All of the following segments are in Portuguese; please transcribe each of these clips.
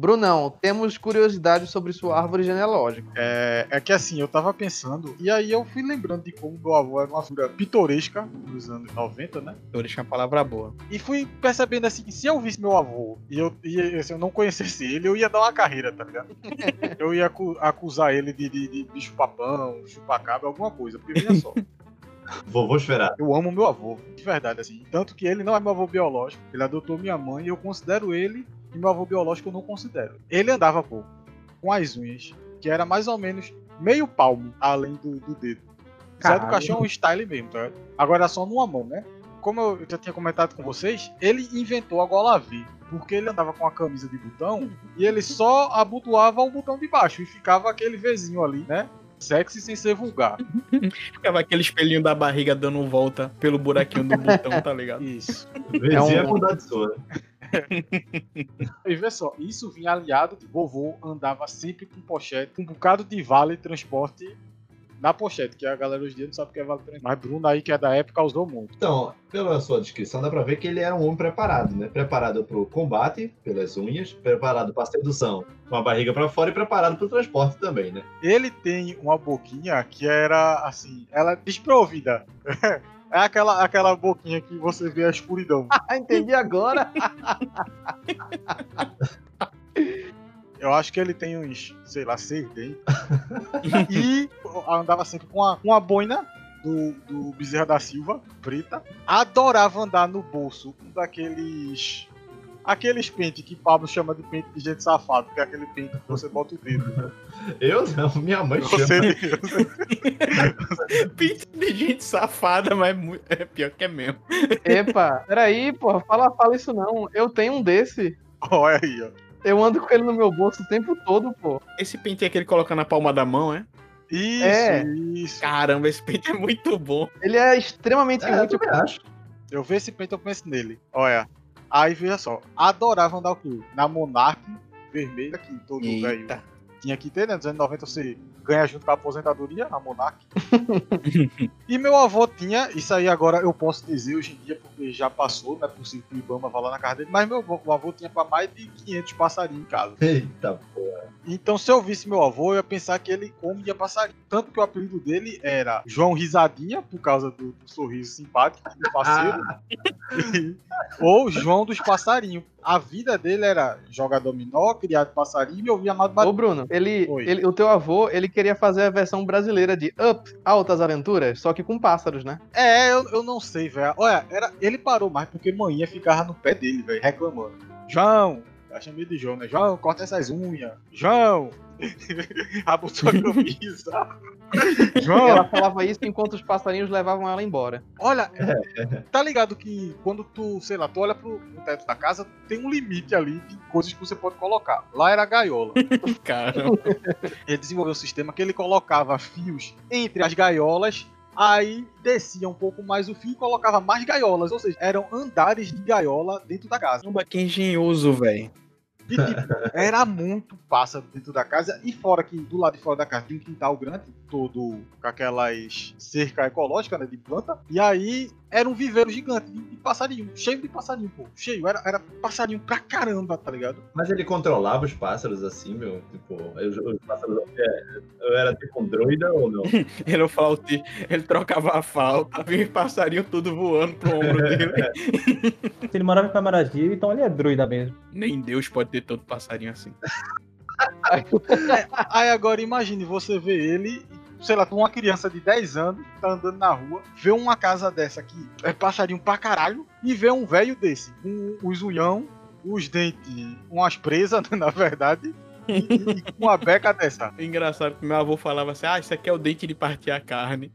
Brunão, temos curiosidades sobre sua árvore genealógica. É, é que assim, eu tava pensando, e aí eu fui lembrando de como meu avô era uma figura pitoresca nos anos 90, né? Pitoresca é uma palavra boa. E fui percebendo assim que se eu visse meu avô e eu, e, assim, eu não conhecesse ele, eu ia dar uma carreira, tá ligado? eu ia acu acusar ele de, de, de bicho papão, chupacabra, alguma coisa, porque veja só. Vovô esperar. Eu amo meu avô, de verdade, assim. Tanto que ele não é meu avô biológico, ele adotou minha mãe e eu considero ele e meu avô biológico eu não considero. Ele andava pouco, com as unhas, que era mais ou menos meio palmo além do, do dedo. Zé do Caixão é um style mesmo, tá? Agora é só numa mão, né? Como eu já tinha comentado com vocês, ele inventou a gola V. Porque ele andava com a camisa de botão e ele só abotoava o botão de baixo e ficava aquele Vzinho ali, né? Sexy sem ser vulgar. Ficava aquele espelhinho da barriga dando volta pelo buraquinho do botão, tá ligado? Isso. Vizinho é, um... é mudar de sua. e vê só, isso vinha aliado de vovô andava sempre com pochete, com um bocado de vale transporte na pochete, que a galera hoje em dia não sabe o que é vale transporte. Mas Bruno aí, que é da época, usou muito. Então, pela sua descrição, dá pra ver que ele era um homem preparado, né? Preparado pro combate, pelas unhas, preparado pra sedução, com a barriga para fora e preparado pro transporte também, né? Ele tem uma boquinha que era, assim, ela é desprovida. É aquela, aquela boquinha que você vê a escuridão. Entendi agora. Eu acho que ele tem uns, sei lá, seis dentes. e andava sempre com uma, uma boina do, do Bezerra da Silva, preta. Adorava andar no bolso daqueles. Aqueles pentes que Pablo chama de pente de gente safado, que é aquele pente que você bota o dedo. Eu não, minha mãe você chama. Pente de gente safada, mas é pior que é mesmo. Epa, peraí, porra, fala, fala isso não. Eu tenho um desse. Olha aí, ó. Eu ando com ele no meu bolso o tempo todo, pô. Esse pente é aquele que coloca na palma da mão, é? Isso, É. isso. Caramba, esse pente é muito bom. Ele é extremamente É, eu útil. também acho. Eu vejo esse pente, eu penso nele. Olha. Aí veja só. Adorava andar o quê? Na Monarch vermelha, que todo Eita. Tinha que ter, né? Nos anos 90 você ganha junto com a aposentadoria, a Monarch. e meu avô tinha, isso aí agora eu posso dizer hoje em dia, porque já passou, não é possível que o Ibama vá lá na casa dele, mas meu avô, meu avô tinha pra mais de 500 passarinhos em casa. Eita porra. Então, se eu visse meu avô, eu ia pensar que ele comia passarinho. Tanto que o apelido dele era João Risadinha, por causa do, do sorriso simpático do parceiro, ou João dos Passarinhos. A vida dele era jogar dominó, criar passarinho e ouvir amado Ô, Batista. Bruno, ele, Oi. ele, o teu avô, ele queria fazer a versão brasileira de Up, Altas Aventuras, só que com pássaros, né? É, eu, eu não sei, velho. Olha, era, ele parou mais porque manhã ficava no pé dele, velho, reclamando. João, eu chamei de João, né? João, corta essas unhas. João, abotou a camisa. João, Ela falava isso enquanto os passarinhos levavam ela embora. Olha, tá ligado que quando tu, sei lá, tu olha pro, pro teto da casa, tem um limite ali de coisas que você pode colocar. Lá era a gaiola. Caramba. Ele desenvolveu um sistema que ele colocava fios entre as gaiolas, aí descia um pouco mais o fio e colocava mais gaiolas. Ou seja, eram andares de gaiola dentro da casa. Caramba, que engenhoso, velho. E, tipo, era muito pássaro dentro da casa. E fora que do lado de fora da casa tem um quintal grande, todo com aquelas cerca ecológica, né? De planta. E aí era um viveiro gigante de, de passarinho. Cheio de passarinho, pô. Cheio. Era, era passarinho pra caramba, tá ligado? Mas ele controlava os pássaros assim, meu? Tipo, os, os pássaros. Eu era tipo um droida ou não? Ele, é o flautista, ele trocava a flauta, vinha os passarinhos tudo voando pro ombro dele. Se ele morava em Camaragibe, então ele é druida mesmo. Nem Deus pode ter tanto passarinho assim. Aí agora imagine você ver ele, sei lá, uma criança de 10 anos, tá andando na rua, vê uma casa dessa aqui, é passarinho pra caralho, e vê um velho desse, com os unhão, os dentes, umas presas, na verdade, e, e- uma beca dessa. É engraçado que meu avô falava assim: ah, isso aqui é o dente de partir a carne.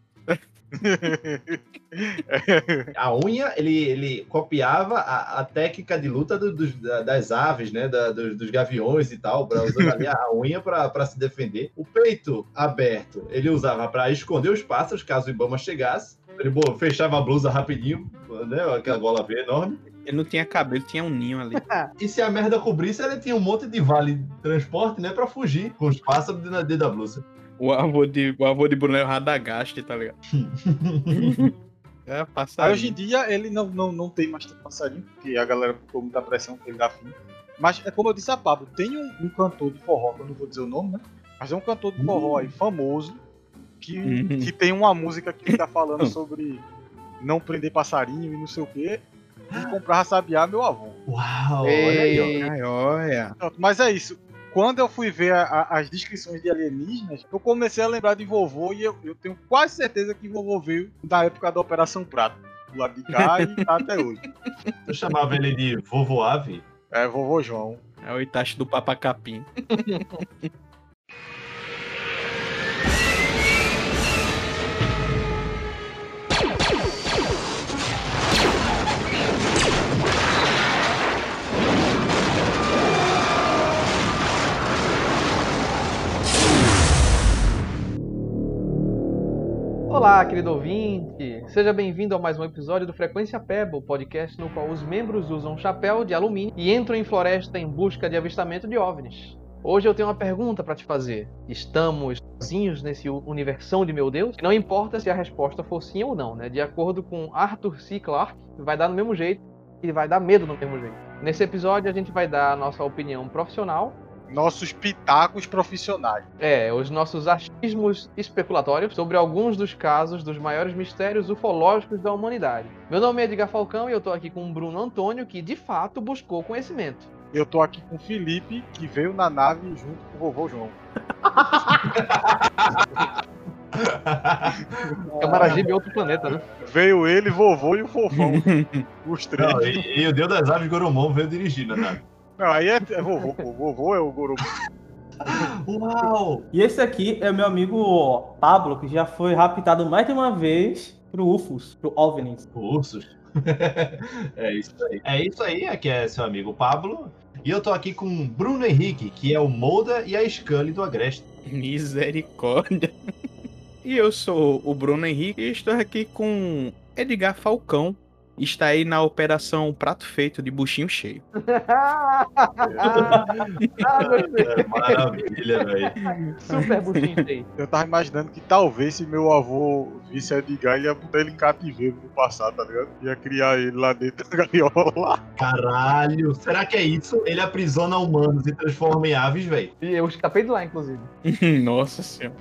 A unha, ele, ele copiava a, a técnica de luta do- dos- das aves, né? Da- dos, dos gaviões e tal, pra, usando ali a unha pra, pra se defender. O peito aberto, ele usava pra esconder os pássaros, caso o Ibama chegasse. Ele bo- fechava a blusa rapidinho, né? Aquela bola V enorme. Ele não tinha cabelo, tinha um ninho ali. E se a merda cobrisse, ele tinha um monte de vale de transporte, né? Pra fugir com os pássaros dentro da blusa. O avô de, o avô de Bruno é o Radagast, tá ligado? É, Aí passarinho. hoje em dia ele não, não, não tem mais tanto passarinho, porque a galera botou muita pressão pra ele dar fim. Mas é como eu disse a Pablo, tem um, um cantor de forró, que eu não vou dizer o nome, né? Mas é um cantor de forró aí famoso que, Uhum. que tem uma música que ele tá falando sobre não prender passarinho e não sei o quê. E comprar sabiá meu avô. Uau, olha aí. Ei, olha. Mas é isso. Quando eu fui ver a- a- as descrições de alienígenas, eu comecei a lembrar de vovô e eu, eu tenho quase certeza que vovô veio da época da Operação Prato. Do lado de cá e tá até hoje. Eu chamava ele de vovô ave. É, vovô João. É o Itachi do Papacapim. Olá, querido ouvinte! Seja bem-vindo a mais um episódio do Frequência Pebble, podcast no qual os membros usam um chapéu de alumínio e entram em floresta em busca de avistamento de OVNIs. Hoje eu tenho uma pergunta para te fazer. Estamos sozinhos nesse universão de meu Deus? Não importa se a resposta for sim ou não, né? De acordo com Arthur C. Clarke, vai dar no mesmo jeito e vai dar medo do mesmo jeito. Nesse episódio a gente vai dar a nossa opinião profissional Nossos pitacos profissionais. é, os nossos achismos especulatórios sobre alguns dos casos dos maiores mistérios ufológicos da humanidade. Meu nome é Edgar Falcão e eu tô aqui com o Bruno Antônio, que de fato buscou conhecimento. Eu tô aqui com o Felipe, que veio na nave junto com o vovô João. Camaragibe é outro planeta, né? Veio ele, vovô e o fofão. Os três. Não, e, e o Deus das Aves Goromon veio dirigindo, né? Não, aí é, é vovô, pô. Vovô é o Goro. Uau! E esse aqui é o meu amigo Pablo, que já foi raptado mais de uma vez pro UFOs, pro OVNIs. Ursos. é isso aí. É isso aí, aqui é seu amigo Pablo. E eu tô aqui com Bruno Henrique, que é o Molda e a Scully do Agreste. Misericórdia. E eu sou o Bruno Henrique e estou aqui com Edgar Falcão. Está aí na operação Prato Feito de Buchinho Cheio. ah. É, maravilha, velho. Super buchinho aí. Eu tava imaginando que talvez se meu avô visse Edgar, ele ia botar ele em cativeiro no passado, tá ligado? Ia criar ele lá dentro da gaiola lá. Caralho, será que é isso? Ele aprisiona humanos e transforma em aves, velho. E eu escapei de lá, inclusive. Nossa senhora.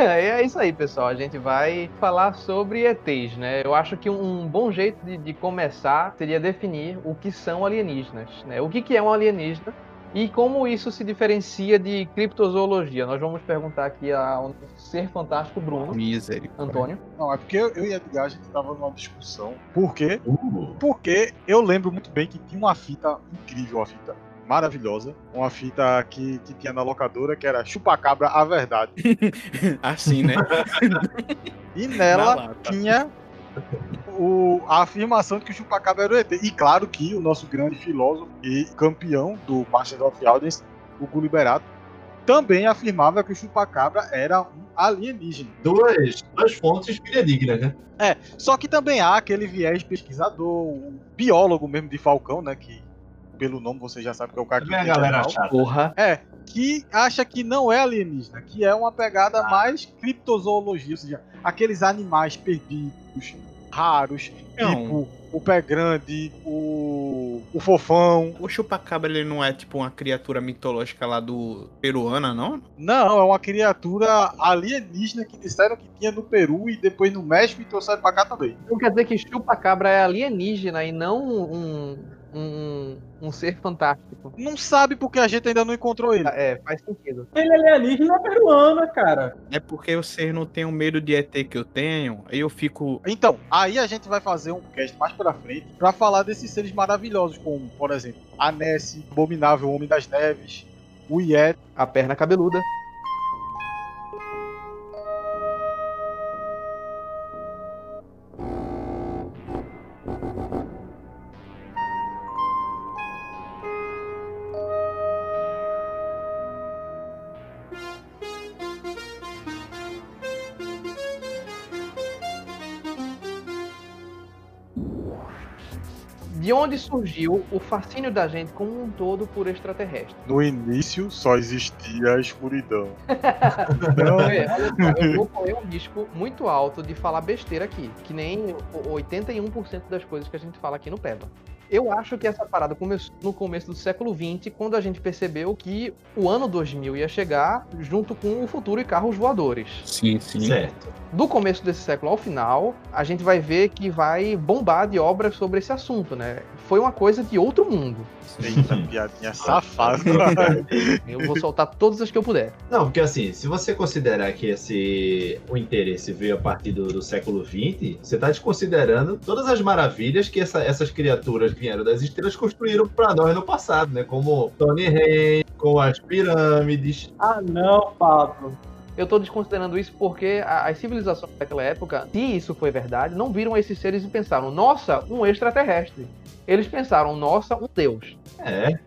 É isso aí, pessoal. A gente vai falar sobre ETs, né? Eu acho que um bom jeito de, de começar seria definir o que são alienígenas, né? O que, que é um alienígena e como isso se diferencia de criptozoologia. Nós vamos perguntar aqui ao ser fantástico Bruno, Misericórdia. Antônio. Não, é porque eu, eu e Edgar, a gente tava numa discussão. Por quê? Uh, Porque eu lembro muito bem que tinha uma fita incrível, uma fita maravilhosa. Uma fita que, que tinha na locadora, que era Chupacabra a Verdade. Assim, né? E nela tinha o- a afirmação de que o Chupacabra era o ET. E claro que o nosso grande filósofo e campeão do Masters of the Audience, o Guliberato, também afirmava que o Chupacabra era um alienígena. duas, duas fontes fidedignas, né? Só que também há aquele viés pesquisador, o biólogo mesmo de Falcão, né? Que pelo nome você já sabe que é o cara que a entende galera chata. Porra. É, que acha que não é alienígena, que é uma pegada mais criptozoologia, ou seja, aqueles animais perdidos, raros, Não. tipo o pé grande, o, o fofão. O chupacabra ele não é tipo uma criatura mitológica lá do peruana, não? Não, é uma criatura alienígena que disseram que tinha no Peru e depois no México e trouxeram pra cá também. Então quer dizer que chupa-cabra é alienígena e não um, um, um ser fantástico. Não sabe porque a gente ainda não encontrou ele. É, faz sentido. Ele é alienígena peruana, cara. É porque vocês não têm o medo de ET que eu tenho. Aí eu fico. Então, aí a gente vai fazer um cast mais pra frente pra falar desses seres maravilhosos, como, por exemplo, a Nessie, o Abominável Homem das Neves, o Yeti. A perna cabeluda. De onde surgiu o fascínio da gente como um todo por extraterrestre? No início só existia a escuridão. Olha, olha só, eu vou correr um risco muito alto de falar besteira aqui, que nem o 81% das coisas que a gente fala aqui no Peba. Eu acho que essa parada começou no começo do século XX, quando a gente percebeu que o ano 2000 ia chegar junto com o futuro e carros voadores. Sim, sim. Certo. Do começo desse século ao final, a gente vai ver que vai bombar de obras sobre esse assunto, né? Foi uma coisa de outro mundo. Eita, piadinha safada. Eu vou soltar todas as que eu puder. Não, porque assim, se você considerar que esse o interesse veio a partir do, do século XX, você está desconsiderando todas as maravilhas que essa- essas criaturas vieram das estrelas construíram para nós no passado, né? Como Tony Ren, com as pirâmides. Ah, não, Pablo. Eu tô desconsiderando isso porque as civilizações daquela época, se isso foi verdade, não viram esses seres e pensaram, nossa, um extraterrestre. Eles pensaram, nossa, um deus. É,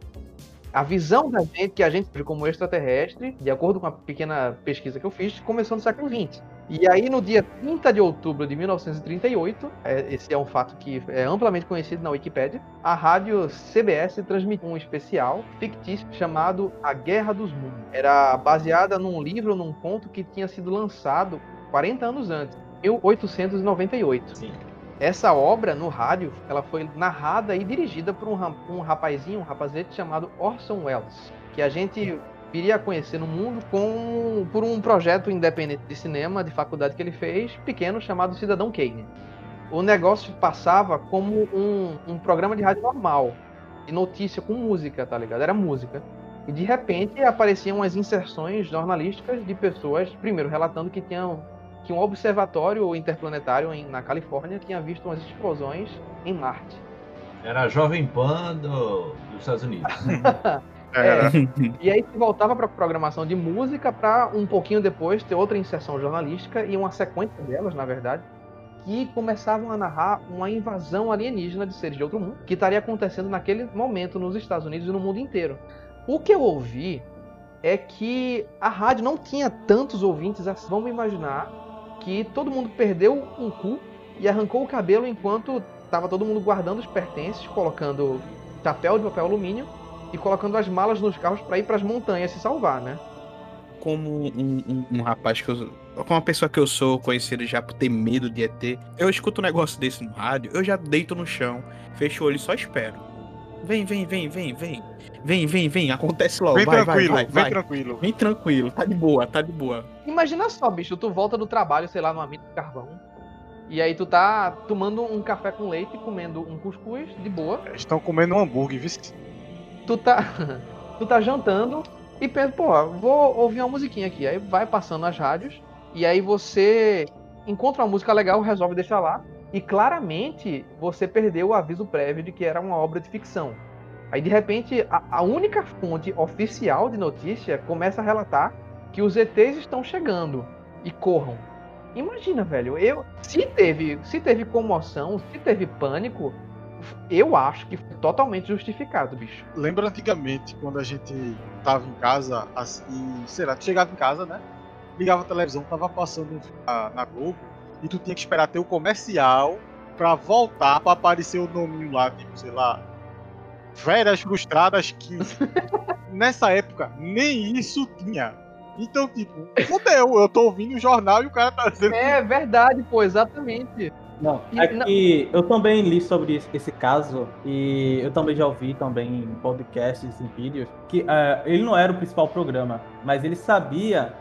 A visão da gente, que a gente vê como extraterrestre, de acordo com a pequena pesquisa que eu fiz, começou no século XX. E aí, no dia 30 de outubro de 1938, é, esse é um fato que é amplamente conhecido na Wikipédia, a rádio CBS transmitiu um especial fictício chamado A Guerra dos Mundos. Era baseada num livro, num conto que tinha sido lançado 40 anos antes, 1898. sim. Essa obra no rádio, ela foi narrada e dirigida por um, um rapazinho, um rapazete chamado Orson Welles, que a gente viria a conhecer no mundo com, por um projeto independente de cinema de faculdade que ele fez, pequeno, chamado Cidadão Kane. O negócio passava como um, um programa de rádio normal, de notícia com música, tá ligado? Era música. E de repente apareciam as inserções jornalísticas de pessoas, primeiro relatando que tinham que um observatório interplanetário em- na Califórnia tinha visto umas explosões em Marte. Era a Jovem Pan do- dos Estados Unidos. Era. E aí se voltava para programação de música para um pouquinho depois ter outra inserção jornalística e uma sequência delas, na verdade, que começavam a narrar uma invasão alienígena de seres de outro mundo que estaria acontecendo naquele momento nos Estados Unidos e no mundo inteiro. O que eu ouvi é que a rádio não tinha tantos ouvintes assim. Vamos imaginar que todo mundo perdeu um cu e arrancou o cabelo enquanto estava todo mundo guardando os pertences, colocando chapéu de papel alumínio e colocando as malas nos carros para ir para as montanhas se salvar, né? Como um, um- um rapaz que eu. Como uma pessoa que eu sou, conhecido já por ter medo de ET, eu escuto um negócio desse no rádio, eu já deito no chão, fecho o olho e só espero. Vem, vem, vem, vem, vem. Vem, vem, vem, acontece logo. Vem vai, tranquilo, vai, vai, vem vai. tranquilo. Vem tranquilo, tá de boa, tá de boa. Imagina só, bicho, tu volta do trabalho, sei lá, numa mina de carvão. E aí tu tá tomando um café com leite, comendo um cuscuz de boa. Estão comendo um hambúrguer, viu? Tu tá tu tá jantando e pensa, pô, vou ouvir uma musiquinha aqui. Aí vai passando as rádios e aí você encontra uma música legal, resolve deixar lá e claramente você perdeu o aviso prévio de que era uma obra de ficção. Aí de repente a, a única fonte oficial de notícia começa a relatar que os ETs estão chegando e corram. Imagina, velho, eu se teve, se teve comoção, se teve pânico, eu acho que foi totalmente justificado, bicho. Lembra antigamente quando a gente tava em casa, assim, sei lá, chegava em casa, né? Ligava a televisão, tava passando na Globo, e tu tinha que esperar ter o comercial pra voltar pra aparecer o nominho lá, tipo, sei lá, Férias Frustradas 15. Nessa época, nem isso tinha. Então, tipo, fodeu, eu tô ouvindo o jornal e o cara tá dizendo. É verdade, pô, exatamente. Não, E é que eu também li sobre esse, caso e eu também já ouvi também em podcasts e vídeos que eh, ele não era o principal programa, mas ele sabia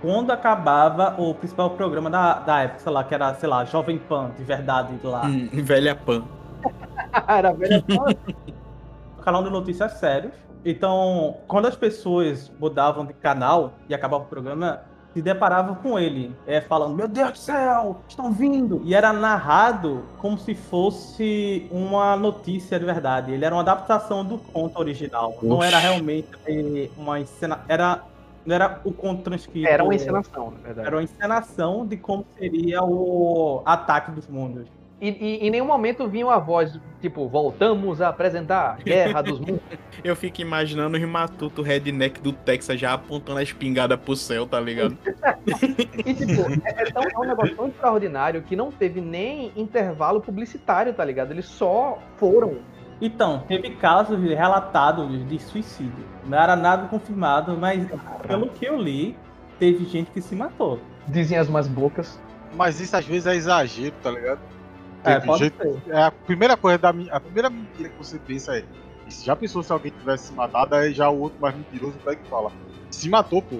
quando acabava o principal programa da, da época, sei lá, que era, sei lá, Jovem Pan, de verdade lá. Hum, velha pan. Cara, velho, canal de notícias sérios. Então, quando as pessoas mudavam de canal e acabava o programa, se deparavam com ele, é, falando: Meu Deus do céu, estão vindo! E era narrado como se fosse uma notícia de verdade. Ele era uma adaptação do conto original. Não era Oxi. realmente eh, uma encena. Era, não era o conto transcrito. era uma encenação, na verdade. Era uma encenação de como seria o ataque dos mundos. E, e em nenhum momento vinha uma voz, tipo, voltamos a apresentar Guerra dos Mundos. Eu fico imaginando os matutos redneck do Texas já apontando a espingarda pro céu, tá ligado? E, tipo, é, é tão- é um negócio tão extraordinário que não teve nem intervalo publicitário, tá ligado? Eles só foram. Então, teve casos relatados de suicídio. Não era nada confirmado, mas pelo que eu li, teve gente que se matou. Dizem as más bocas. Mas isso às vezes é exagero, tá ligado? É, Teve pode jeito- ser. É a primeira coisa da mi- a primeira mentira que você pensa é. e se já pensou se alguém tivesse se matado, aí já o outro mais mentiroso pega e fala. Se matou, pô.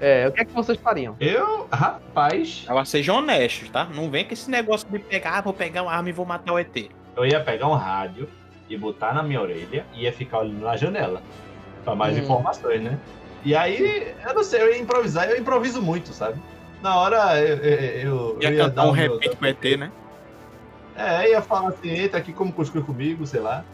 É, o que é que vocês fariam? Eu, rapaz, Agora sejam honestos, tá? Não vem com esse negócio de pegar, ah, vou pegar uma arma e vou matar o ET. eu ia pegar um rádio e botar na minha orelha e ia ficar olhando na janela. Pra mais Hum. informações, né? E aí, eu não sei, eu ia improvisar, eu improviso muito, sabe? Na hora eu, eu, eu, Ia eu ia cantar um repente pro ET, né? É, ia falar assim, eita, aqui como cuscuz comigo, sei lá.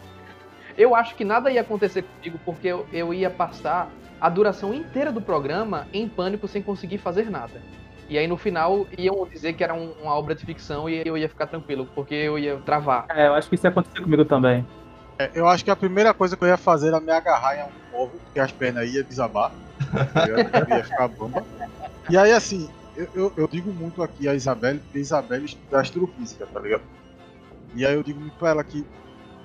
Eu acho que nada ia acontecer comigo porque eu, eu ia passar a duração inteira do programa em pânico sem conseguir fazer nada. E aí no final iam dizer que era um- uma obra de ficção e eu ia ficar tranquilo, porque eu ia travar. É, eu acho que isso ia acontecer comigo também. É, eu acho que a primeira coisa que eu ia fazer era me agarrar em um povo, porque as pernas iam desabar. Eu ia ficar bamba. E aí, assim, eu, eu, eu digo muito aqui a Isabelle, porque a Isabelle estuda astrofísica, tá ligado? E aí eu digo muito pra ela que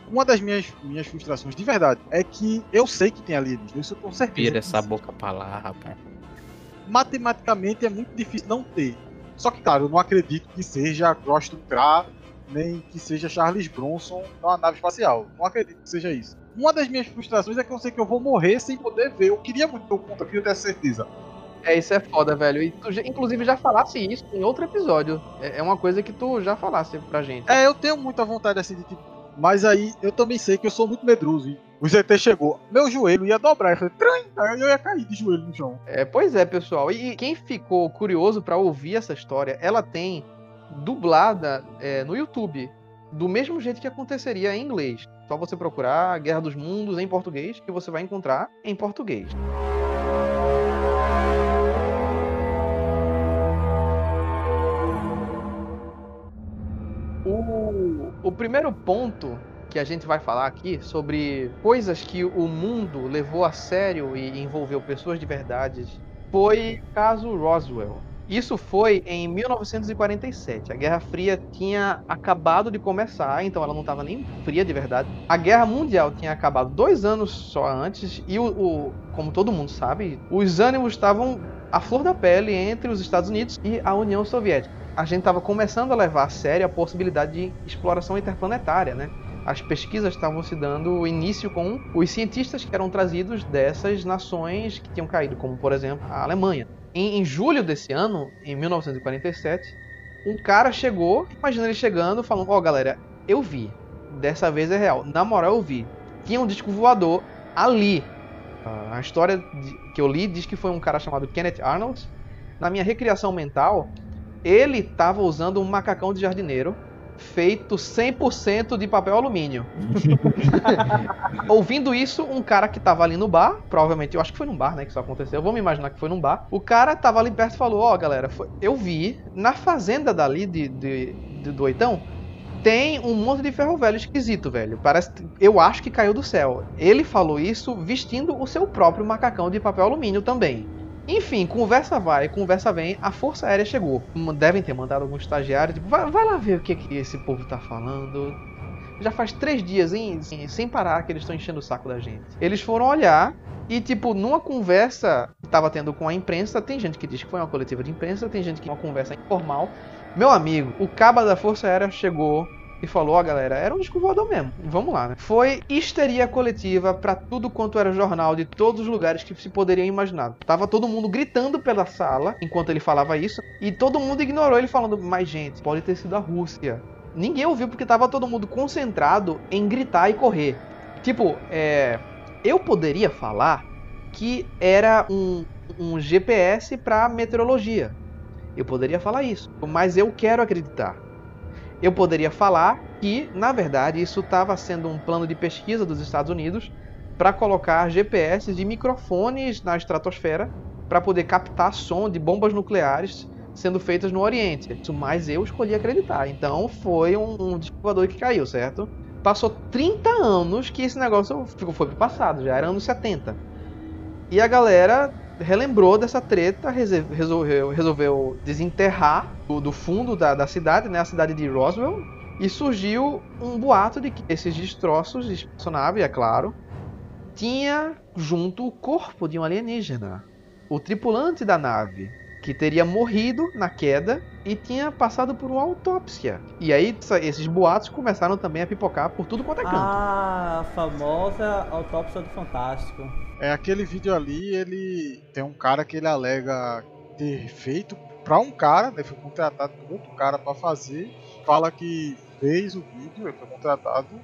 uma das minhas, minhas frustrações, de verdade, é que eu sei que tem alienígenas, isso eu com certeza. Vira essa boca pra lá, rapaz. matematicamente é muito difícil não ter. Só que, claro, eu não acredito que seja Croston Kra, nem que seja Charles Bronson numa nave espacial. Não acredito que seja isso. Uma das minhas frustrações é que eu sei que eu vou morrer sem poder ver. Eu queria muito ter o conta, eu queria ter essa certeza. É, isso é foda, velho. E tu, inclusive, já falasse isso em outro episódio. É, é uma coisa que tu já falasse pra gente. É, eu tenho muita vontade assim de tipo. Mas aí eu também sei que eu sou muito medroso. E o ZT chegou, meu joelho ia dobrar. Eu falei, Tran! aí eu ia cair de joelho no chão. É, pois é, pessoal. E quem ficou curioso pra ouvir essa história, ela tem dublada é, no YouTube, do mesmo jeito que aconteceria em inglês. Só você procurar Guerra dos Mundos em português, que você vai encontrar em português. O, o primeiro ponto que a gente vai falar aqui sobre coisas que o mundo levou a sério e envolveu pessoas de verdade foi o caso Roswell. Isso foi em 1947. A Guerra Fria tinha acabado de começar, então ela não estava nem fria de verdade. A Guerra Mundial tinha acabado dois anos só antes, e o, o- como todo mundo sabe, os ânimos estavam à flor da pele entre os Estados Unidos e a União Soviética. A gente estava começando a levar a sério a possibilidade de exploração interplanetária, né? As pesquisas estavam se dando início com os cientistas que eram trazidos dessas nações que tinham caído, como por exemplo a Alemanha. Em, em julho desse ano, em 1947, um cara chegou, imagina ele chegando, falando: Ó, galera, eu vi, dessa vez é real, na moral eu vi. Tinha um disco voador ali. A história que eu li diz que foi um cara chamado Kenneth Arnold. Na minha recriação mental, ele estava usando um macacão de jardineiro feito 100% de papel alumínio. Ouvindo isso, um cara que tava ali no bar, provavelmente, eu acho que foi num bar, né, que isso aconteceu, vamos imaginar que foi num bar. O cara tava ali perto e falou: Ó, galera, foi- eu vi na fazenda dali de, de- de- do Oitão. Tem um monte de ferro velho esquisito, velho. Parece. Eu acho que caiu do céu. Ele falou isso vestindo o seu próprio macacão de papel alumínio também. Enfim, conversa vai, conversa vem, a Força Aérea chegou. Devem ter mandado algum estagiário, tipo, vai, vai lá ver o que, que esse povo tá falando. Já faz três dias, hein, sem, parar, que eles estão enchendo o saco da gente. Eles foram olhar e, tipo, numa conversa que tava tendo com a imprensa, tem gente que diz que foi uma coletiva de imprensa, tem gente que uma conversa informal. Meu amigo, o caba da Força Aérea chegou e falou: Ó, galera, era um disco voador mesmo. Vamos lá, né? Foi histeria coletiva pra tudo quanto era jornal de todos os lugares que se poderia imaginar. Tava todo mundo gritando pela sala enquanto ele falava isso e todo mundo ignorou ele falando: Mas, gente, pode ter sido a Rússia. Ninguém ouviu porque tava todo mundo concentrado em gritar e correr. Tipo, é. Eu poderia falar que era um, um GPS pra meteorologia. Eu poderia falar isso, mas eu quero acreditar. Eu poderia falar que, na verdade, isso estava sendo um plano de pesquisa dos Estados Unidos para colocar GPS de microfones na estratosfera para poder captar som de bombas nucleares sendo feitas no Oriente. Mas eu escolhi acreditar. Então foi um, um que caiu, certo? Passou 30 anos que esse negócio foi pro passado, já era anos 70. E a galera relembrou dessa treta, resolveu, resolveu desenterrar do, do fundo da, da cidade, né, a cidade de Roswell, e surgiu um boato de que esses destroços de espaçonave, é claro, tinha junto o corpo de um alienígena. O tripulante da nave, que teria morrido na queda e tinha passado por uma autópsia. E aí esses boatos começaram também a pipocar por tudo quanto é canto. Ah, a famosa autópsia do Fantástico. É aquele vídeo ali, ele tem um cara que ele alega ter feito pra um cara, né? Foi contratado por outro cara pra fazer. Fala que fez o vídeo, ele foi contratado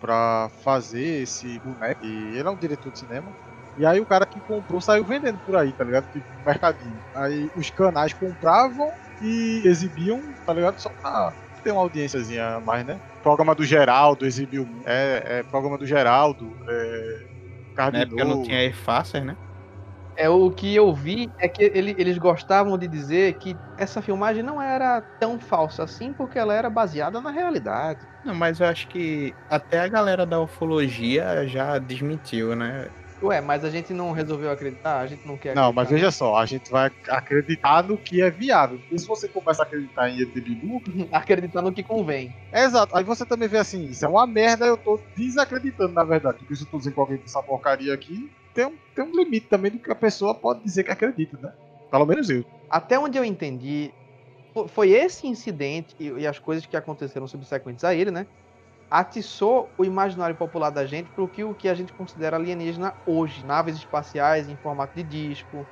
pra fazer esse boneco. E ele é um diretor de cinema. E aí o cara que comprou saiu vendendo por aí, tá ligado? Tipo, mercadinho. Aí os canais compravam e exibiam, tá ligado? Só pra ter uma audiênciazinha a mais, né? Programa do Geraldo exibiu. É, é programa do Geraldo. É, Na época não Cardinô. tinha Airfacer, né? É o que eu vi é que ele- eles gostavam de dizer que essa filmagem não era tão falsa assim porque ela era baseada na realidade. Não, mas eu acho que até a galera da ufologia já desmentiu, né? Ué, mas a gente não resolveu acreditar, a gente não quer Não, mas acreditar. veja só, a gente vai acreditar no que é viável. E se você começa a acreditar em ET Bilu, acreditar no que convém. exato. Aí você também vê assim, isso é uma merda, eu tô desacreditando, na verdade. Por isso eu tô dizendo que alguém dessa porcaria aqui tem um, tem um limite também do que a pessoa pode dizer que acredita, né? Pelo menos eu. Até onde eu entendi, fo- foi esse incidente e, e as coisas que aconteceram subsequentes a ele, né? Atiçou o imaginário popular da gente para o que, o que a gente considera alienígena hoje. Naves espaciais em formato de disco,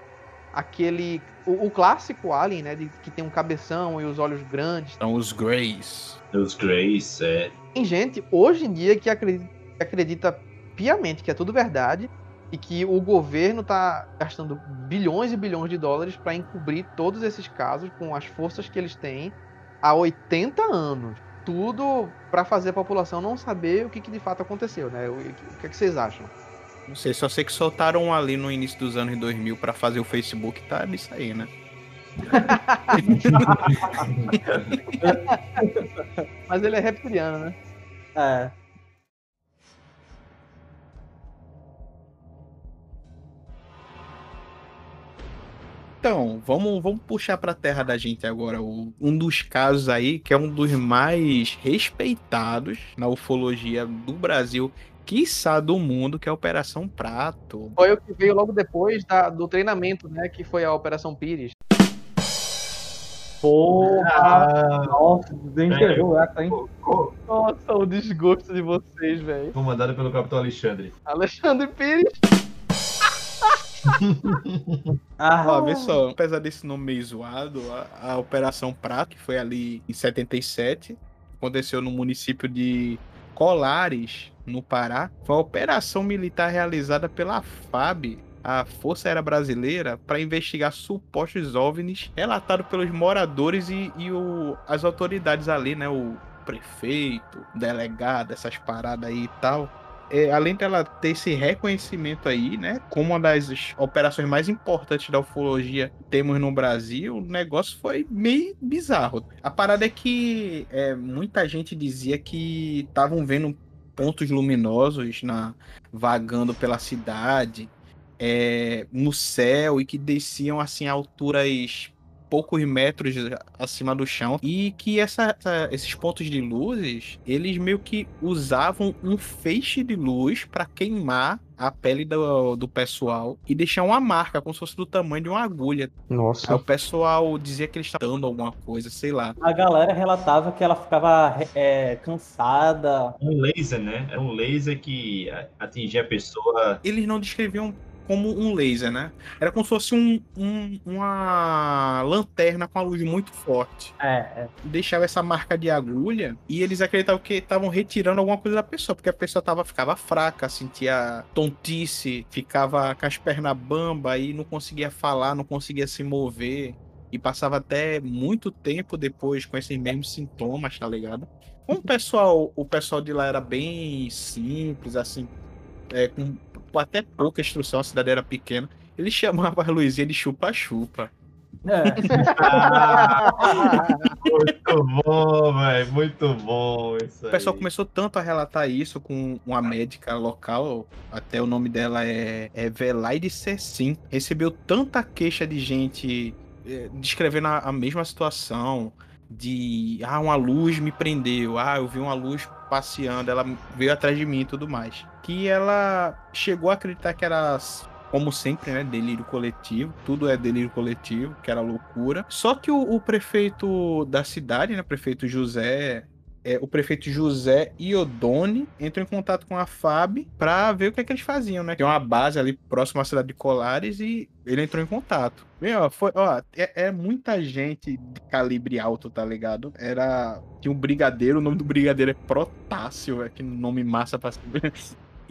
aquele. O, o clássico Alien, né? de- que tem um cabeção e os olhos grandes. São os Greys. Os Greys, é. Tem gente hoje em dia que acredita, que acredita piamente que é tudo verdade e que o governo está gastando bilhões e bilhões de dólares para encobrir todos esses casos com as forças que eles têm há 80 anos. Tudo para fazer a população não saber o que, que de fato aconteceu, né? O, o que, é que vocês acham? Não sei, só sei que soltaram ali no início dos anos 2000 pra fazer o Facebook, tá nisso aí, né? Mas ele é reptiliano, né? É. Então, vamos, vamos puxar pra terra da gente agora o- um dos casos aí, que é um dos mais respeitados na ufologia do Brasil, quiçá do mundo, que é a Operação Prato. Foi o que veio logo depois da- do treinamento, né? Que foi a Operação Pires. Porra! Nossa, desenterrou essa, hein? Nossa, o desgosto de vocês, velho. Comandado pelo Capitão Alexandre. Alexandre Pires. Ah, Ó, vê só, apesar desse nome meio zoado, a, a Operação Prato, que foi ali em 77, aconteceu no município de Colares, no Pará, foi uma operação militar realizada pela FAB, a Força Aérea Brasileira, para investigar supostos OVNIs relatados pelos moradores e, e o- as autoridades ali, né? O prefeito, o delegado, essas paradas aí e tal é, além dela ter esse reconhecimento aí, né, como uma das operações mais importantes da ufologia temos no Brasil, o negócio foi meio bizarro. A parada é que é, muita gente dizia que estavam vendo pontos luminosos na vagando pela cidade, é, no céu e que desciam assim a alturas poucos metros acima do chão e que essa- essa- esses pontos de luzes eles meio que usavam um feixe de luz para queimar a pele do, do pessoal e deixar uma marca como se fosse do tamanho de uma agulha. Aí Nossa. o pessoal dizia que eles estavam dando alguma coisa, sei lá. A galera relatava que ela ficava é, cansada. Um laser, né? Era um laser que atingia a pessoa. Eles não descreviam como um laser, né? Era como se fosse um, um- uma lanterna com a luz muito forte. É, é. deixava essa marca de agulha e eles acreditavam que estavam retirando alguma coisa da pessoa, porque a pessoa tava, ficava fraca, sentia tontice, ficava com as pernas bamba e não conseguia falar, não conseguia se mover. E passava até muito tempo depois com esses mesmos sintomas, tá ligado? Como o pessoal, o pessoal de lá era bem simples, assim, é, com, com até pouca instrução, a cidade era pequena, ele chamava a Luizinha de chupa-chupa. É. Muito bom, velho. Muito bom isso O pessoal aí. começou tanto a relatar isso com uma médica local, até o nome dela é, é Velaide Cecim. Recebeu tanta queixa de gente eh, descrevendo a, a mesma situação, de ah, uma luz me prendeu, ah, eu vi uma luz passeando, ela veio atrás de mim e tudo mais. Que ela chegou a acreditar que era como sempre, né? Delírio coletivo. Tudo é delírio coletivo, que era loucura. Só que o, o prefeito da cidade, né? Prefeito José é, o prefeito José Iodone entrou em contato com a FAB para ver o que, é que eles faziam, né? Tem uma base ali próxima à cidade de Colares e ele entrou em contato. Bem, ó, foi, ó, é, é, muita gente de calibre alto, tá ligado? Era. Tinha um brigadeiro, o nome do brigadeiro é Protássio, é que nome massa pra saber.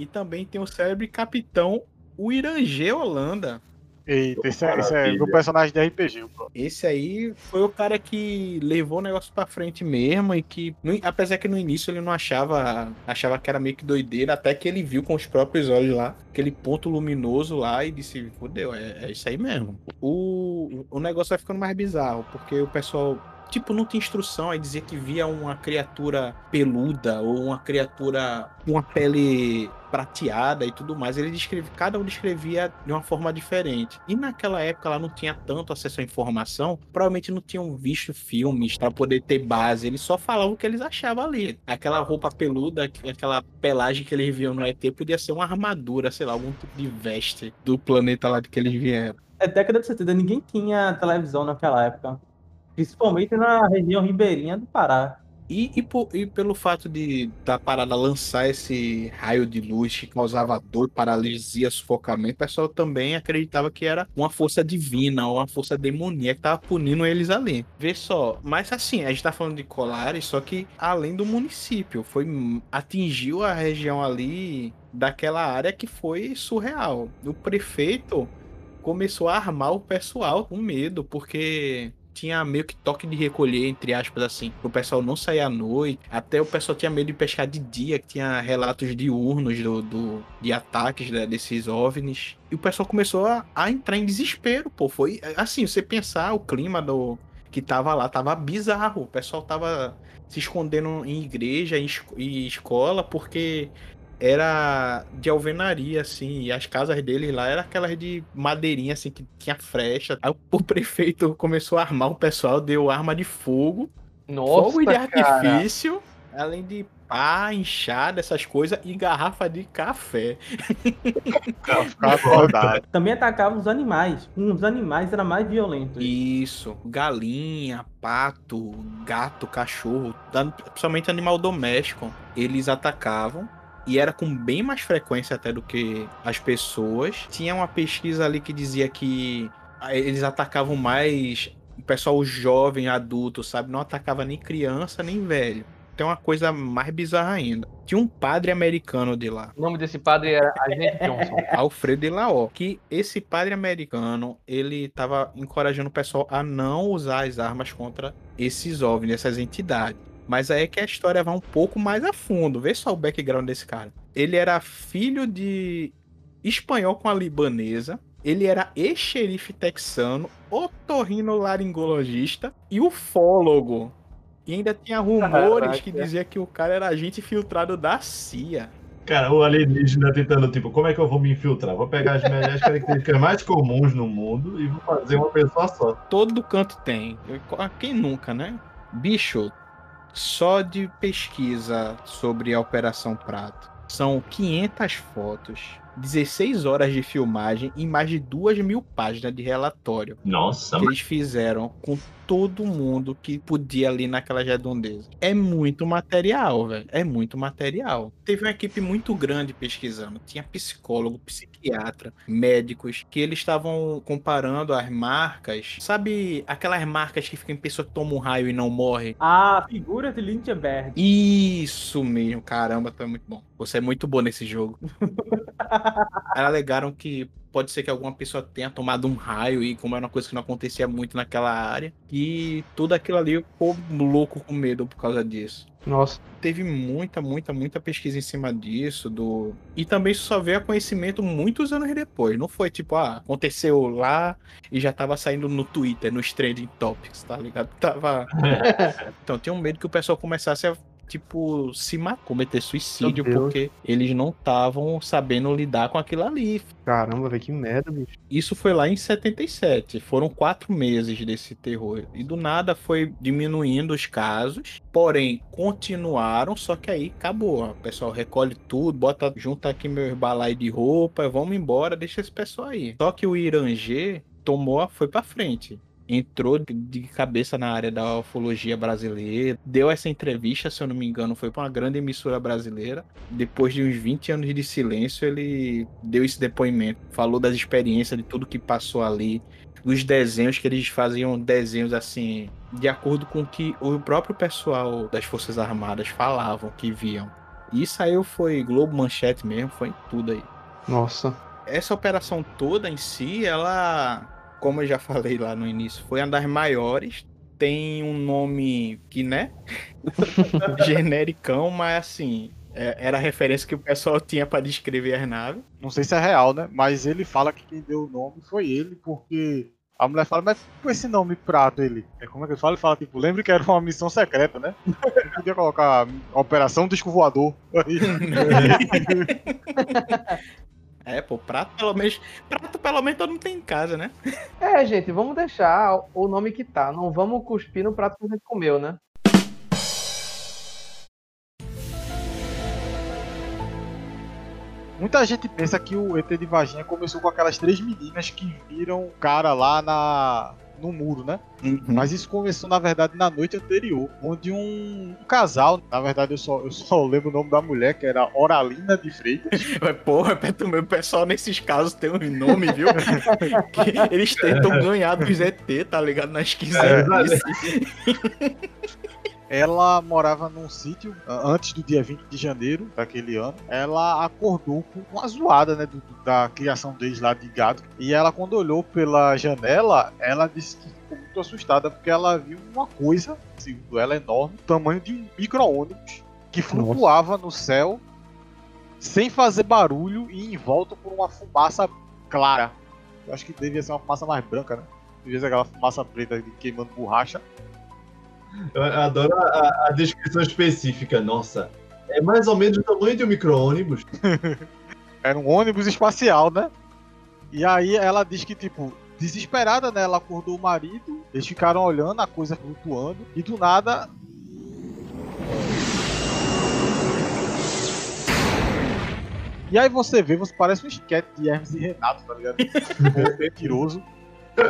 E também tem o célebre capitão o Irangê Holanda. Eita, esse é, esse é meu personagem de RPG, pô. Esse aí foi o cara que levou o negócio pra frente mesmo e que, no, apesar que no início ele não achava, achava que era meio que doideira, até que ele viu com os próprios olhos lá, aquele ponto luminoso lá e disse, fodeu, é, é isso aí mesmo. O, o negócio vai ficando mais bizarro, porque o pessoal tipo, não tinha instrução, aí dizia que via uma criatura peluda ou uma criatura com uma pele prateada e tudo mais. Ele descreve, cada um descrevia de uma forma diferente. E naquela época lá não tinha tanto acesso à informação, provavelmente não tinham visto filmes para poder ter base. Eles só falavam o que eles achavam ali. Aquela roupa peluda, aquela pelagem que eles viam no ET podia ser uma armadura, sei lá, algum tipo de veste do planeta lá de que eles vieram. É década de 70, ninguém tinha televisão naquela época. Principalmente na região ribeirinha do Pará. E, e, por, e, pelo fato de da parada lançar esse raio de luz que causava dor, paralisia, sufocamento, o pessoal também acreditava que era uma força divina ou uma força demoníaca que estava punindo eles ali. Vê só, mas assim, a gente tá falando de Colares, só que além do município, foi atingiu a região ali daquela área que foi surreal. O prefeito começou a armar o pessoal com medo, porque tinha meio que toque de recolher, entre aspas, assim. O pessoal não saía à noite. Até o pessoal tinha medo de pescar de dia, que tinha relatos diurnos do, do, de ataques né, desses OVNIs. E o pessoal começou a, a entrar em desespero, pô. Foi assim, você pensar o clima do que tava lá, tava bizarro. O pessoal tava se escondendo em igreja e escola porque era de alvenaria, assim, e as casas deles lá eram aquelas de madeirinha, assim, que tinha frecha. Aí o prefeito começou a armar o pessoal, deu arma de fogo, Nossa, fogo de artifício, cara. além de pá, enxada, essas coisas, e garrafa de café. Também atacavam os animais. Os animais eram mais violentos. Isso. Galinha, pato, gato, cachorro, principalmente animal doméstico. Eles atacavam e era com bem mais frequência até do que as pessoas. Tinha uma pesquisa ali que dizia que eles atacavam mais o pessoal jovem, adulto, sabe? Não atacava nem criança nem velho. Tem uma coisa mais bizarra ainda. Tinha um padre americano de lá. O nome desse padre era Agente Johnson. Alfredo Laó. Que esse padre americano, ele tava encorajando o pessoal a não usar as armas contra esses OVNIs, essas entidades. Mas aí é que a história vai um pouco mais a fundo. Vê só o background desse cara. Ele era filho de espanhol com a libanesa. Ele era ex-xerife texano, otorrinolaringologista e ufólogo. E ainda tinha rumores Caraca. que dizia que o cara era agente filtrado da CIA. Cara, o alienígena tentando, tipo, como é que eu vou me infiltrar? Vou pegar as, as características mais comuns no mundo e vou fazer uma pessoa só. Todo canto tem. Quem nunca, né? Bicho, só de pesquisa sobre a Operação Prato. São 500 fotos, 16 horas de filmagem e mais de 2 mil páginas de relatório. Nossa, que eles fizeram com todo mundo que podia ali naquela redondeza. É muito material, velho. É muito material. Teve uma equipe muito grande pesquisando. Tinha psicólogo, psiquiatra, médicos, que eles estavam comparando as marcas. Sabe aquelas marcas que ficam em pessoa que toma um raio e não morre? Ah, figura de Lindbergh. Isso mesmo. Caramba, tu é muito bom. Você é muito bom nesse jogo. alegaram que pode ser que alguma pessoa tenha tomado um raio e como era uma coisa que não acontecia muito naquela área, e tudo aquilo ali ficou louco com medo por causa disso. Nossa. Teve muita, muita, muita pesquisa em cima disso. do E também só veio a conhecimento muitos anos depois. Não foi tipo, ah, aconteceu lá e já tava saindo no Twitter, nos trending topics, tá ligado? Tava. então, tinha um medo que o pessoal começasse a tipo, se matar, cometer suicídio, porque eles não estavam sabendo lidar com aquilo ali. Caramba, velho, que merda, bicho. Isso foi lá em 77. Foram quatro meses desse terror. E do nada foi diminuindo os casos. Porém, continuaram, só que aí acabou. O pessoal recolhe tudo, bota, junta aqui meu balai de roupa, vamos embora, deixa esse pessoal aí. Só que o Irangê tomou, foi pra frente. Entrou de- cabeça na área da ufologia brasileira, deu essa entrevista, se eu não me engano, foi pra uma grande emissora brasileira. Depois de uns 20 anos de silêncio, ele deu esse depoimento, falou das experiências, de tudo que passou ali, dos desenhos que eles faziam desenhos assim, de acordo com o que o próprio pessoal das Forças Armadas falavam que viam. Isso aí foi Globo Manchete mesmo, foi tudo aí. Nossa. Essa operação toda em si, ela, como eu já falei lá no início, foi uma das maiores. Tem um nome que, né? genericão, mas assim, é- era a referência que o pessoal tinha pra descrever as naves. Não sei se é real, né? Mas ele fala que quem deu o nome foi ele, porque a mulher fala, mas com esse nome prato ele. É como é que ele fala? Ele fala, tipo, lembre que era uma missão secreta, né? Não podia colocar Operação Disco Voador. É, pô, prato pelo menos. Prato pelo menos todo mundo tem em casa, né? É, gente, vamos deixar o nome que tá. Não vamos cuspir no prato que a gente comeu, né? Muita gente pensa que o ET de Varginha começou com aquelas três meninas que viram o cara lá na no muro, né? Mas isso começou, na verdade, na noite anterior, onde um, um casal, na verdade eu só, eu só lembro o nome da mulher, que era Oralina de Freitas, Mas, Porra, meu pessoal nesses casos tem um nome, viu? que eles tentam ganhar dos ET, tá ligado? Nas É, quiseres. Ela morava num sítio antes do dia 20 de janeiro daquele ano. Ela acordou com uma zoada, né, do- da criação deles lá de gado. E ela, quando olhou pela janela, ela disse que ficou muito assustada porque ela viu uma coisa, segundo ela, enorme, do tamanho de um micro-ônibus que flutuava no céu sem fazer barulho e envolto por uma fumaça clara. Eu acho que devia ser uma fumaça mais branca, né? Devia ser aquela fumaça preta queimando borracha. Eu adoro a, a- descrição específica. Nossa, é mais ou menos o tamanho de um micro-ônibus. Era um ônibus espacial, né? E aí ela diz que, tipo, desesperada, né? Ela acordou o marido, eles ficaram olhando a coisa flutuando, e do nada. E aí você vê, você parece um esquete de Hermes e Renato, tá ligado? Um mentiroso,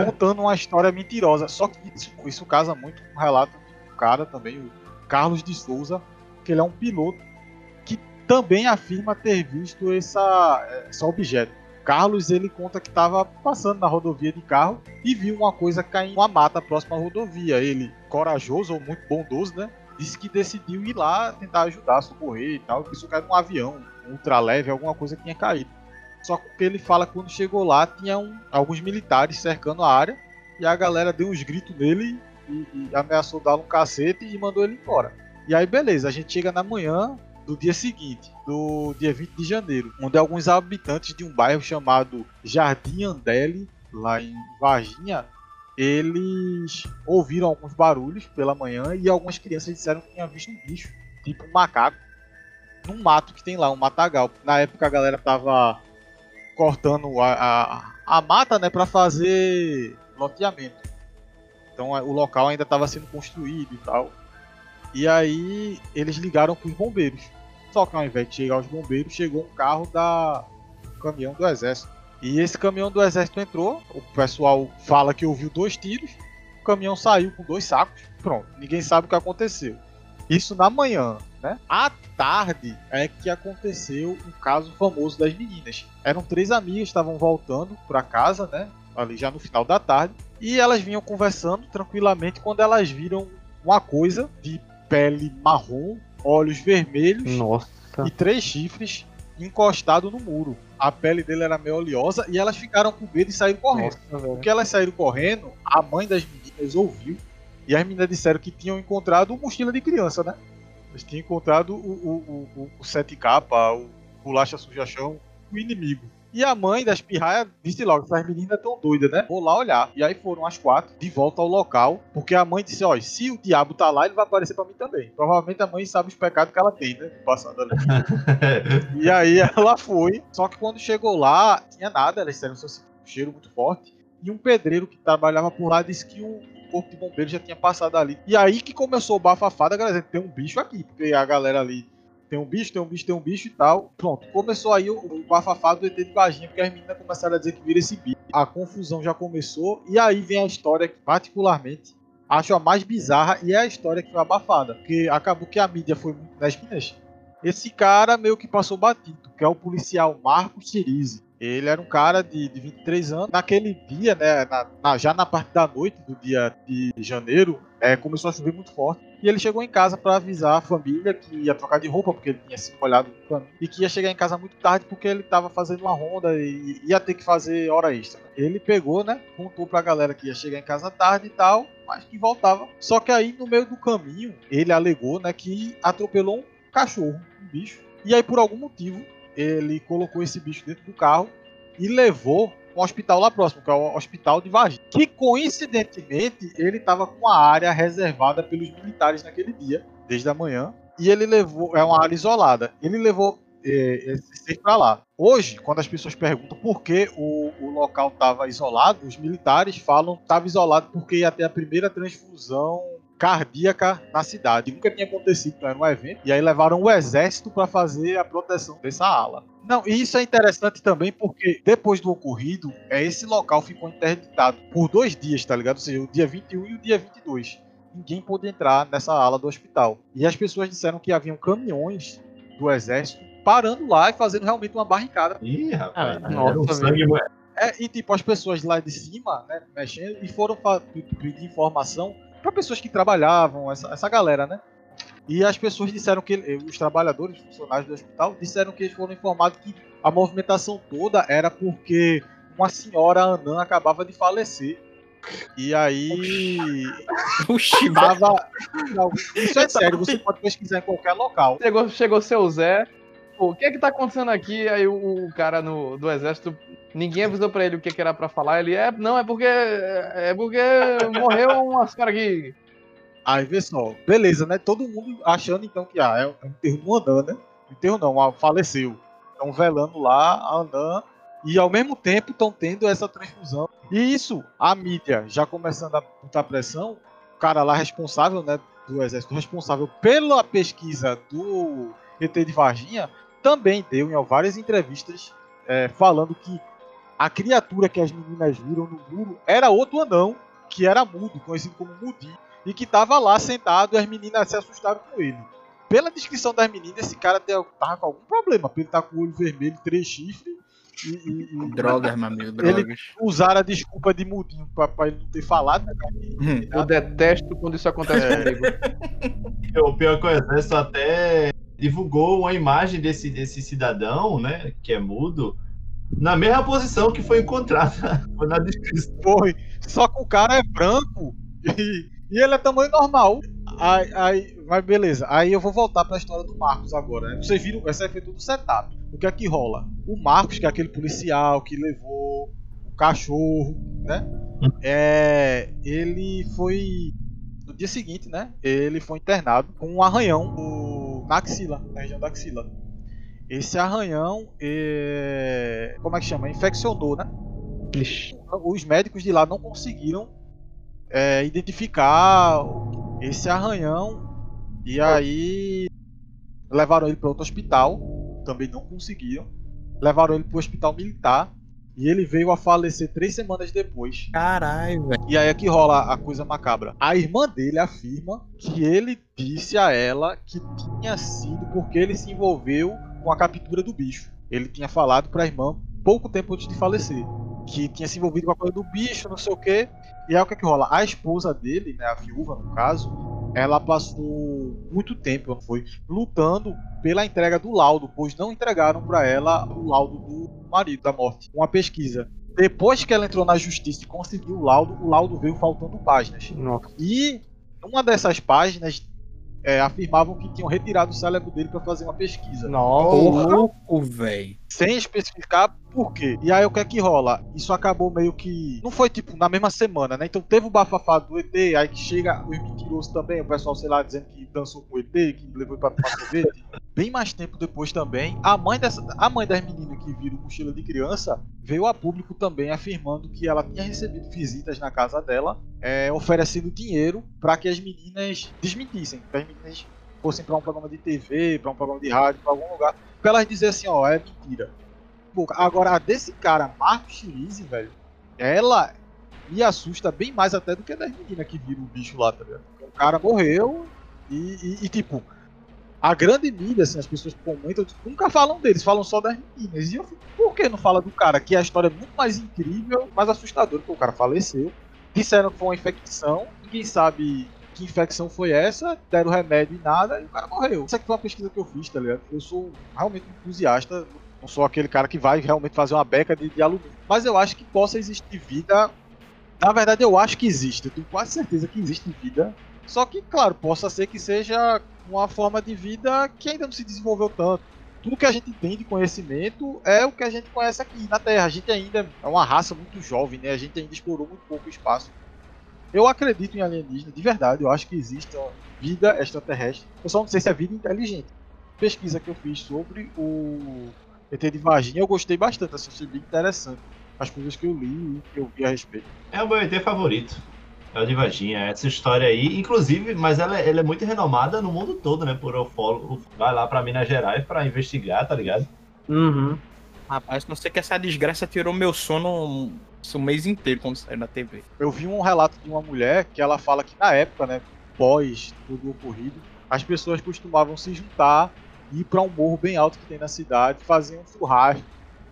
contando uma história mentirosa. Só que isso, isso casa muito com o relato do cara também, o Carlos de Souza, que ele é um piloto que também afirma ter visto essa, esse objeto. Carlos ele conta que estava passando na rodovia de carro e viu uma coisa cair em uma mata próxima à rodovia. Ele, corajoso ou muito bondoso, né? Disse que decidiu ir lá tentar ajudar, socorrer e tal. Isso caiu num avião, um ultraleve, alguma coisa que tinha caído. Só que ele fala que quando chegou lá, tinha um- alguns militares cercando a área e a galera deu uns gritos nele e, e ameaçou dar um cacete e mandou ele embora. E aí, beleza, a gente chega na manhã do dia seguinte, do dia 20 de janeiro, onde alguns habitantes de um bairro chamado Jardim Andele, lá em Varginha, eles ouviram alguns barulhos pela manhã e algumas crianças disseram que tinham visto um bicho, tipo um macaco, num mato que tem lá, um matagal. Na época a galera tava cortando a, a, a mata, né, para fazer loteamento. Então o local ainda estava sendo construído e tal. E aí eles ligaram para os bombeiros. Só que ao invés de chegar os bombeiros, chegou um carro da caminhão do exército. E esse caminhão do exército entrou, o pessoal fala que ouviu dois tiros, o caminhão saiu com dois sacos, pronto, ninguém sabe o que aconteceu. Isso na manhã, né? À tarde é que aconteceu um caso famoso das meninas. Eram três amigas, estavam voltando para casa, né? Ali já no final da tarde, e elas vinham conversando tranquilamente quando elas viram uma coisa de pele marrom, olhos vermelhos Nossa. e três chifres encostado no muro. A pele dele era meio oleosa e elas ficaram com medo e saíram correndo. Nossa. Porque elas saíram correndo, a mãe das meninas ouviu e as meninas disseram que tinham encontrado mochila de criança, né? Eles tinham encontrado o, o, o, o, o sete capa, o bolacha suja chão, o inimigo. E a mãe das pirraias disse logo: essas meninas tão doidas, né? Vou lá olhar. E aí foram as quatro de volta ao local, porque a mãe disse: ó, se o diabo tá lá, ele vai aparecer pra mim também. Provavelmente a mãe sabe os pecados que ela tem, né? Passando ali. E aí ela foi, só que quando chegou lá, tinha nada, elas disseram só assim, um cheiro muito forte. E um pedreiro que trabalhava por lá disse que o corpo de bombeiro já tinha passado ali. E aí que começou o bafafá da galera, tem um bicho aqui, porque a galera ali tem um bicho, tem um bicho, tem um bicho e tal. Pronto, começou aí o, o bafafá do ET de Varginha, porque as meninas começaram a dizer que vira esse bicho. A confusão já começou, e aí vem a história que, particularmente, acho a mais bizarra, e é a história que foi abafada. Porque acabou que a mídia foi muito nas minas. Esse cara meio que passou batido, que é o policial Marcos Cirize. Ele era um cara de, de 23 anos. Naquele dia, né, na- na- já na parte da noite do dia de janeiro, é, começou a chover muito forte. E ele chegou em casa para avisar a família que ia trocar de roupa, porque ele tinha se molhado no caminho. E que ia chegar em casa muito tarde, porque ele estava fazendo uma ronda e ia ter que fazer hora extra. Ele pegou, né, contou pra galera que ia chegar em casa tarde e tal, mas que voltava. Só que aí, no meio do caminho, ele alegou, né, que atropelou um cachorro, um bicho. E aí, por algum motivo, ele colocou esse bicho dentro do carro e levou um hospital lá próximo, que é o Hospital de Varginha. Que coincidentemente ele estava com a área reservada pelos militares naquele dia, desde a manhã. E ele levou, é uma área isolada. Ele levou eh, esse ser para lá. Hoje, quando as pessoas perguntam por que o, o local estava isolado, os militares falam que estava isolado porque ia ter a primeira transfusão cardíaca na cidade. Nunca tinha acontecido, então era um evento. E aí levaram o exército para fazer a proteção dessa ala. Não, e isso é interessante também porque depois do ocorrido, é, esse local ficou interditado por dois dias, tá ligado? Ou seja, o dia 21 e o dia 22. Ninguém pôde entrar nessa ala do hospital. E as pessoas disseram que haviam caminhões do exército parando lá e fazendo realmente uma barricada. Ih, rapaz. Ah, é nossa, sangue É, e tipo, as pessoas lá de cima, né, mexendo, e foram pedir informação para pessoas que trabalhavam, essa, essa galera, né? E as pessoas disseram que ele- os trabalhadores, os funcionários do hospital, disseram que eles foram informados que a movimentação toda era porque uma senhora anã acabava de falecer. E aí Oxi, tava. Não, Isso é sério, você pode pesquisar em qualquer local. Chegou, chegou seu Zé. O que é que tá acontecendo aqui? Aí o, o cara no, do exército, ninguém avisou pra ele o que, que era pra falar. Ele é, não, é porque. É porque morreu umas caras aqui. Aí vê só, beleza, né? Todo mundo achando então que ah, é um enterro do Andan, né? Enterro não, ah, faleceu. Estão velando lá a Andan e ao mesmo tempo estão tendo essa transfusão. E isso, a mídia já começando a botar pressão, o cara lá responsável, né, do exército, responsável pela pesquisa do ET de Varginha, também deu em várias entrevistas é, falando que a criatura que as meninas viram no muro era outro anão, que era mudo, conhecido como Mudi, e que tava lá sentado e as meninas se assustaram com ele. Pela descrição das meninas, esse cara tava com algum problema, porque ele tá com o olho vermelho, três chifres, e, e- e Drogas, meu amigo, drogas. usaram a desculpa de mudinho pra, pra ele não ter falado. né? Hum. Eu detesto quando isso acontece É. comigo. O pior que o exército até divulgou uma imagem desse, desse cidadão, né, que é mudo, na mesma posição que foi encontrada na descrição. Foi. Só que o cara é branco e, e ele é tamanho normal. Aí, aí, mas beleza. Aí eu vou voltar pra história do Marcos agora. Né? Vocês viram, essa aí foi tudo setup. O que é que rola? O Marcos, que é aquele policial que levou o cachorro, né? É, ele foi no dia seguinte, né? Ele foi internado com um arranhão na axila, na região da axila. Esse arranhão, é, como é que chama? Infeccionou, né? Ixi. os médicos de lá não conseguiram é, identificar esse arranhão e aí levaram ele para outro hospital, também não conseguiram. Levaram ele para o hospital militar e ele veio a falecer três semanas depois. Caralho, velho. E aí é que rola a coisa macabra. A irmã dele afirma que ele disse a ela que tinha sido porque ele se envolveu com a captura do bicho. Ele tinha falado para a irmã pouco tempo antes de falecer que tinha se envolvido com a coisa do bicho, não sei o que. E aí o que é que rola? A esposa dele, né, a viúva no caso, ela passou muito tempo, não foi, lutando pela entrega do laudo, pois não entregaram para ela o laudo do marido da morte. Uma pesquisa. Depois que ela entrou na justiça e conseguiu o laudo, o laudo veio faltando páginas. Nossa. E uma dessas páginas é, afirmavam que tinham retirado o cérebro dele pra fazer uma pesquisa. Nossa. Louco, velho. Sem especificar por quê. E aí o que é que rola? Isso acabou meio que. Não foi tipo na mesma semana, né? Então teve o bafafá do ET, aí que chega os mentirosos também, o pessoal, sei lá, dizendo que dançou com o ET, que levou pra tomar sorvete. Bem mais tempo depois também, a mãe, dessa, a mãe das meninas que viram mochila de criança veio a público também afirmando que ela tinha recebido visitas na casa dela, é, oferecendo dinheiro para que as meninas desmentissem, que as meninas fossem para um programa de TV, para um programa de rádio, para algum lugar, pra elas dizer assim, ó, é mentira. Agora, a desse cara, Marco Chirize, velho, ela me assusta bem mais até do que a das meninas que viram o bicho lá, tá ligado? O cara morreu e, e- e, tipo, a grande mídia, assim, as pessoas comentam, nunca falam deles, falam só das meninas. E eu fico, por que não fala do cara? Que a história é muito mais incrível, mais assustadora, porque o cara faleceu. Disseram que foi uma infecção, ninguém sabe que infecção foi essa, deram remédio e nada, e o cara morreu. Isso aqui foi uma pesquisa que eu fiz, tá ligado? Eu sou realmente entusiasta, não sou aquele cara que vai realmente fazer uma beca de, de alumínio. Mas eu acho que possa existir vida. Na verdade, eu acho que existe. Eu tenho quase certeza que existe vida. Só que, claro, possa ser que seja uma forma de vida que ainda não se desenvolveu tanto. Tudo que a gente tem de conhecimento é o que a gente conhece aqui na Terra. A gente ainda é uma raça muito jovem, né? A gente ainda explorou muito pouco espaço. Eu acredito em alienígena, de verdade. Eu acho que existe vida extraterrestre. Eu só não sei se é vida inteligente. Pesquisa que eu fiz sobre o ET de Varginha, eu gostei bastante. Assim, achei bem interessante. As coisas que eu li e que eu vi a respeito. É o meu ET favorito. É o de Varginha. Essa história aí, inclusive, mas ela, ela é muito renomada no mundo todo, né? Por ufólogo. Vai lá pra Minas Gerais pra investigar, tá ligado? Uhum. Rapaz, não sei que essa desgraça tirou meu sono um mês inteiro quando saiu na TV. Eu vi um relato de uma mulher que ela fala que na época, né, pós tudo ocorrido, as pessoas costumavam se juntar ir para um morro bem alto que tem na cidade, faziam um churrasco,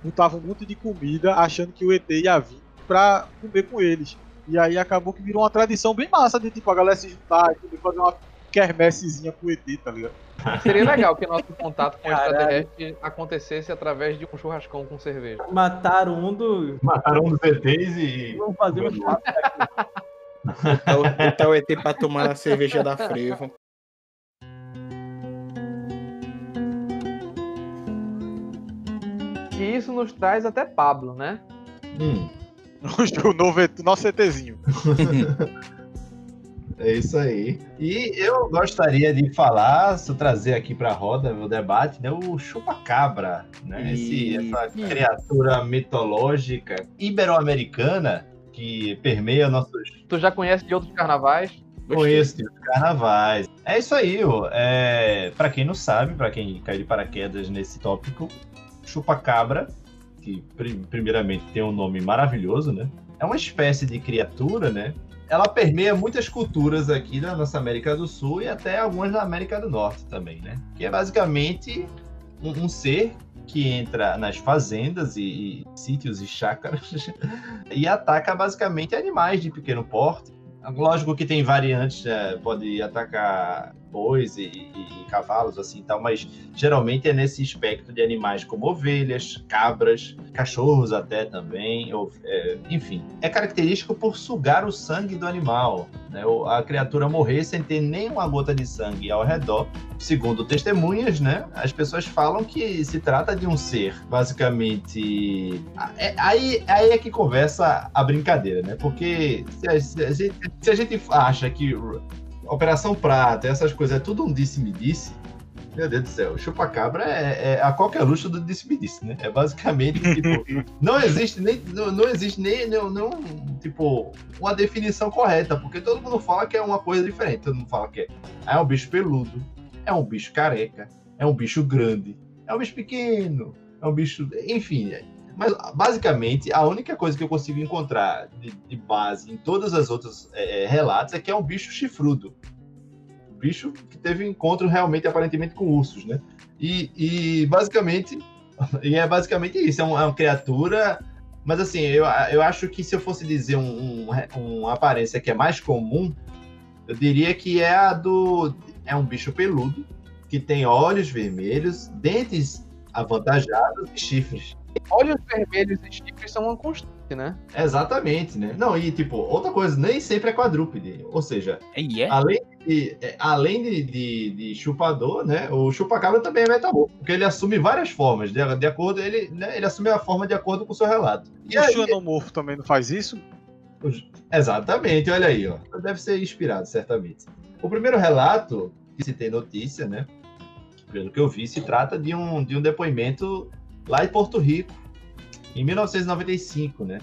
botavam monte de comida, achando que o ET ia vir pra comer com eles. E aí acabou que virou uma tradição bem massa de tipo a galera se juntar e fazer uma quermessezinha com o ET, tá ligado? Seria legal que nosso contato com o extraterrestre acontecesse através de um churrascão com cerveja. Mataram um dos. Mataram um dos ETs e. Vamos fazer um churrasco aqui. Botar o- botar o ET pra tomar a cerveja da Frevo. E isso nos traz até Pablo, né? Hum, O novo ET, nosso ETzinho. é isso aí. E eu gostaria de falar, se trazer aqui pra roda o debate, né? O chupacabra, né? Esse, essa criatura mitológica ibero-americana que permeia nossos Tu já conhece de outros carnavais? Conheço de carnavais. É isso aí, ó. É, para quem não sabe, para quem caiu de paraquedas nesse tópico, chupacabra, que pri- primeiramente tem um nome maravilhoso, né? É uma espécie de criatura, né? Ela permeia muitas culturas aqui da nossa América do Sul e até algumas da América do Norte também, né? Que é basicamente um, um ser que entra nas fazendas e, e sítios e chácaras e ataca basicamente animais de pequeno porte. Lógico que tem variantes, né? pode atacar bois e, e- e cavalos, assim tal, mas geralmente é nesse espectro de animais como ovelhas, cabras, cachorros até também, ou, é, enfim. É característico por sugar o sangue do animal, né? A criatura morrer sem ter nenhuma gota de sangue ao redor. Segundo testemunhas, né? As pessoas falam que se trata de um ser, basicamente. É- Aí, aí é que conversa a brincadeira, né? Porque se a, se a gente, se a gente acha que Operação Prata, essas coisas, é tudo um disse-me-disse. Meu Deus do céu, chupacabra é, é a qualquer luxo do disse-me-disse, né? É basicamente, tipo, não existe nem, não, não existe nem, não, não, tipo, uma definição correta, porque todo mundo fala que é uma coisa diferente. Todo mundo fala que é, é um bicho peludo, é um bicho careca, é um bicho grande, é um bicho pequeno, é um bicho, enfim. é- Mas basicamente a única coisa que eu consigo encontrar de, de base em todas as outras é, é, relatos é que é um bicho chifrudo bicho que teve encontro realmente, aparentemente, com ursos, né? E, e basicamente, e é basicamente isso, é, um- é uma criatura. Mas assim, eu, eu acho que se eu fosse dizer um, um- uma aparência que é mais comum, eu diria que é a do. É um bicho peludo, que tem olhos vermelhos, dentes avantajados e chifres. Olhos vermelhos e chifres são uma constante, né? Exatamente, né? Não, e tipo, outra coisa, nem sempre é quadrúpede. Ou seja, E é? além de é, além de, de, de chupador, né, o chupacabra também é metamorfo, porque ele assume várias formas, de, de acordo, ele, né, ele assume a forma de acordo com o seu relato. E o xenomorfo também não faz isso? Exatamente, olha aí, ó. Deve ser inspirado, certamente. O primeiro relato que se tem notícia, né? Pelo que eu vi, se trata de um, de um depoimento lá em Porto Rico, em 1995, né?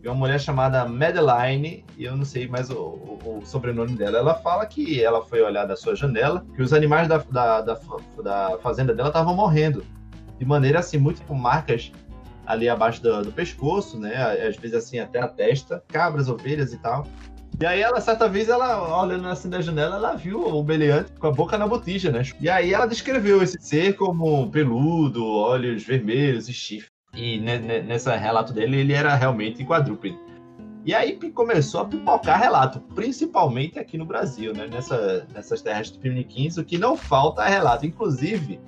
De uma mulher chamada Madeline, e eu não sei mais o, o, o, sobrenome dela. Ela fala que ela foi olhar da sua janela, que os animais da, da, da, da fazenda dela estavam morrendo. De maneira assim, muito com marcas ali abaixo do, do, pescoço, né? Às vezes assim até a testa, cabras, ovelhas e tal. E aí ela, certa vez, ela, olhando assim da janela, ela viu o beleante com a boca na botija, né? E aí ela descreveu esse ser como peludo, olhos vermelhos e chifre. E nesse relato dele, ele era realmente quadrúpede. E aí começou a pipocar relato, principalmente aqui no Brasil, né? Nessa, nessas terras de Piniquins, o que não falta é relato. Inclusive,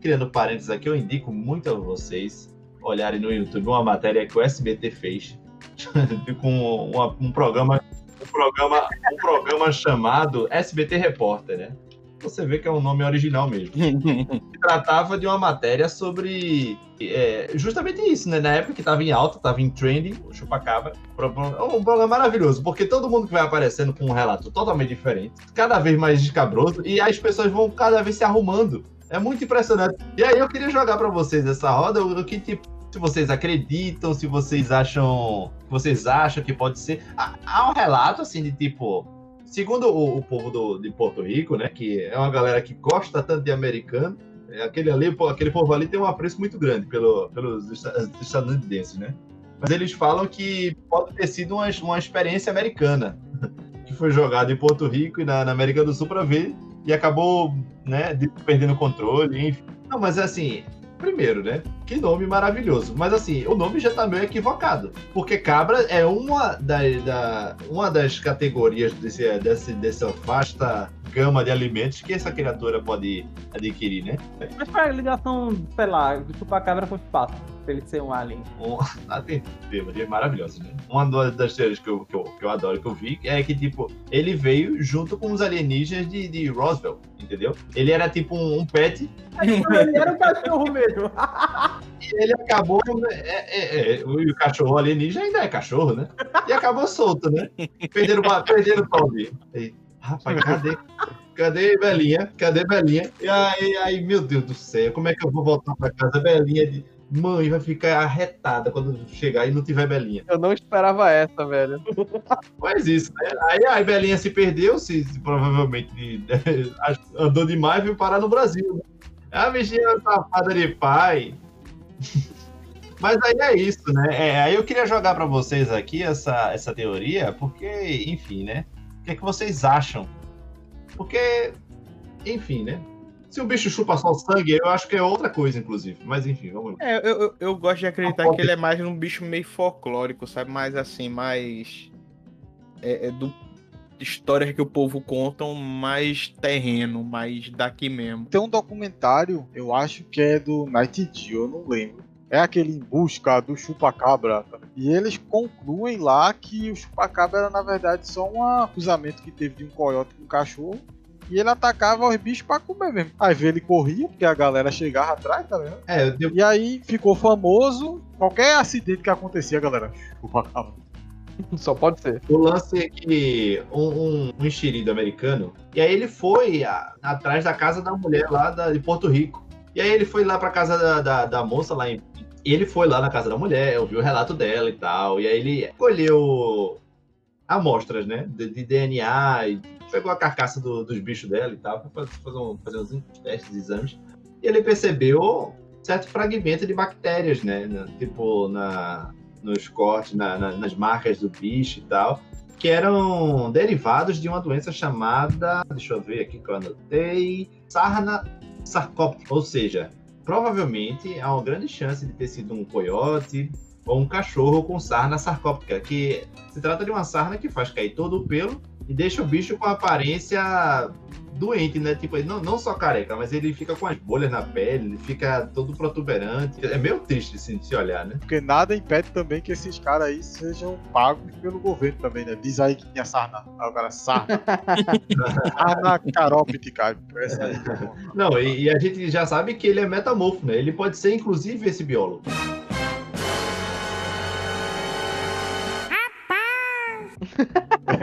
criando parênteses aqui, eu indico muito a vocês olharem no YouTube uma matéria que o SBT fez com uma, um programa um programa um programa chamado SBT Repórter, né? Você vê que é um nome original mesmo. tratava de uma matéria sobre é, justamente isso, né? Na época que estava em alta, estava em trending, o Chupacabra. Um programa maravilhoso, porque todo mundo que vai aparecendo com um relato totalmente diferente, cada vez mais descabroso, e as pessoas vão cada vez se arrumando. É muito impressionante. E aí eu queria jogar para vocês essa roda o que tipo se vocês acreditam, se vocês acham, vocês acham que pode ser. Há um relato assim de tipo, segundo o, o povo do, de Porto Rico, né, que é uma galera que gosta tanto de americano, é, aquele ali, aquele povo ali tem um apreço muito grande pelo, pelos estadunidenses, né? Mas eles falam que pode ter sido uma, uma experiência americana que foi jogada em Porto Rico e na, na América do Sul para ver e acabou, né, perdendo o controle, enfim. Não, mas assim, primeiro, né? Que nome maravilhoso. Mas assim, o nome já tá meio equivocado. Porque cabra é uma, da, da uma das categorias desse, desse, dessa vasta gama de alimentos que essa criatura pode adquirir, né? Mas qual é a ligação, sei lá, do chupacabra com o espaço? Pra ele ser um alien. Um, ah, tem teorias maravilhosas, né? Uma das teorias que eu, que, eu, que eu adoro, que eu vi, é que, tipo, ele veio junto com os alienígenas de, de Roswell, entendeu? Ele era tipo um, um pet. ele era um cachorro mesmo. e ele acabou. É, é, é, o cachorro alienígena ainda é cachorro, né? E acabou solto, né? Perderam, perderam o Toby. Rapaz, cadê? Cadê Belinha? Cadê Belinha? E aí, aí, meu Deus do céu, como é que eu vou voltar pra casa? Belinha de. Mãe vai ficar arretada quando chegar e não tiver Belinha. Eu não esperava essa, velho. Mas isso, né? Aí a Belinha se perdeu, se, se provavelmente andou demais e veio parar no Brasil. Né? A bichinha safada de pai. Mas aí é isso, né? É, aí eu queria jogar para vocês aqui essa, essa teoria, porque, enfim, né? O que, é que vocês acham? Porque, enfim, né? Se o bicho chupa só sangue, eu acho que é outra coisa, inclusive. Mas enfim, vamos lá. É, eu, eu, eu gosto de acreditar que ele é mais um bicho meio folclórico, sabe? Mais assim, mais. É, é do histórias que o povo contam mais terreno, mais daqui mesmo. Tem um documentário, eu acho que é do Night eu não lembro. É aquele em busca do chupacabra. E eles concluem lá que o chupacabra era na verdade só um acusamento que teve de um coiote com um cachorro e ele atacava os bichos pra comer mesmo. Aí ele corria, porque a galera chegava atrás, tá vendo? É, deu... E aí ficou famoso. Qualquer acidente que acontecia, galera. Só pode ser. O lance é que um, um, um enxerido americano, e aí ele foi a, atrás da casa da mulher lá da, de Porto Rico. E aí ele foi lá pra casa da, da, da moça lá em. Ele foi lá na casa da mulher, ouviu o relato dela e tal. E aí ele colheu amostras, né? De, de DNA e pegou a carcaça do, dos bichos dela e tal, para fazer, um, fazer uns testes, exames, e ele percebeu certo fragmento de bactérias, né? tipo, na, nos cortes, na, na, nas marcas do bicho e tal, que eram derivados de uma doença chamada, deixa eu ver aqui que eu anotei, sarna sarcóptica, ou seja, provavelmente há uma grande chance de ter sido um coiote ou um cachorro com sarna sarcóptica, que se trata de uma sarna que faz cair todo o pelo e deixa o bicho com a aparência doente, né? Tipo, ele não, não só careca, mas ele fica com as bolhas na pele, ele fica todo protuberante. É meio triste assim, de se olhar, né? Porque nada impede também que esses caras aí sejam pagos pelo governo também, né? Diz aí que tinha sarna. Aí o cara, sarna. sarna carópite, cara. Não, e, e a gente já sabe que ele é metamorfo, né? Ele pode ser, inclusive, esse biólogo.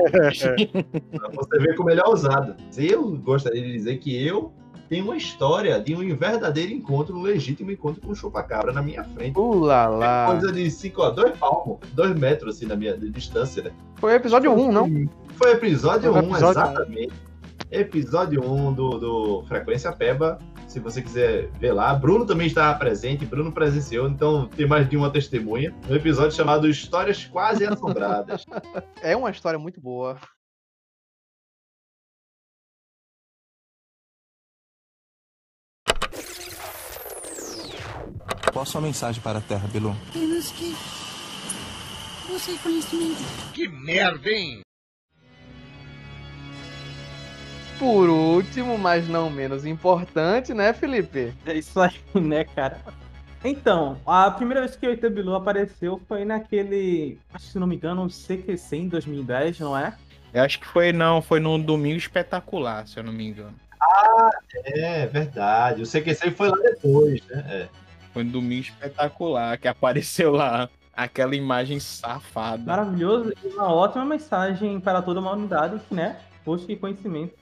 Pra você ver como ele é ousado. Eu gostaria de dizer que eu tenho uma história de um verdadeiro encontro, um legítimo encontro com o chupacabra na minha frente. Uh lá É coisa de 5 a 2 palmos, 2 metros assim na minha de distância, né? Foi o episódio 1, não? Foi episódio Foi 1, episódio um. exatamente. Episódio 1 do, do Frequência Peba. Se você quiser ver lá. Bruno também estava presente, Bruno presenciou, então tem mais de uma testemunha. Um episódio chamado Histórias Quase Assombradas. É uma história muito boa. Qual a sua mensagem para a Terra, Bilu? Apenas que você conhecimento. Por último, mas não menos importante, né, Felipe? É isso aí, né, cara? Então, a primeira vez que o ET Bilu apareceu foi naquele, acho que se não me engano, um CQC em 2010, não é? Eu acho que foi, não, foi num domingo espetacular, se eu não me engano. É verdade. O CQC foi lá depois, né? É. Foi um domingo espetacular que apareceu lá aquela imagem safada. Maravilhoso e uma ótima mensagem para toda a humanidade que, né, busque conhecimento.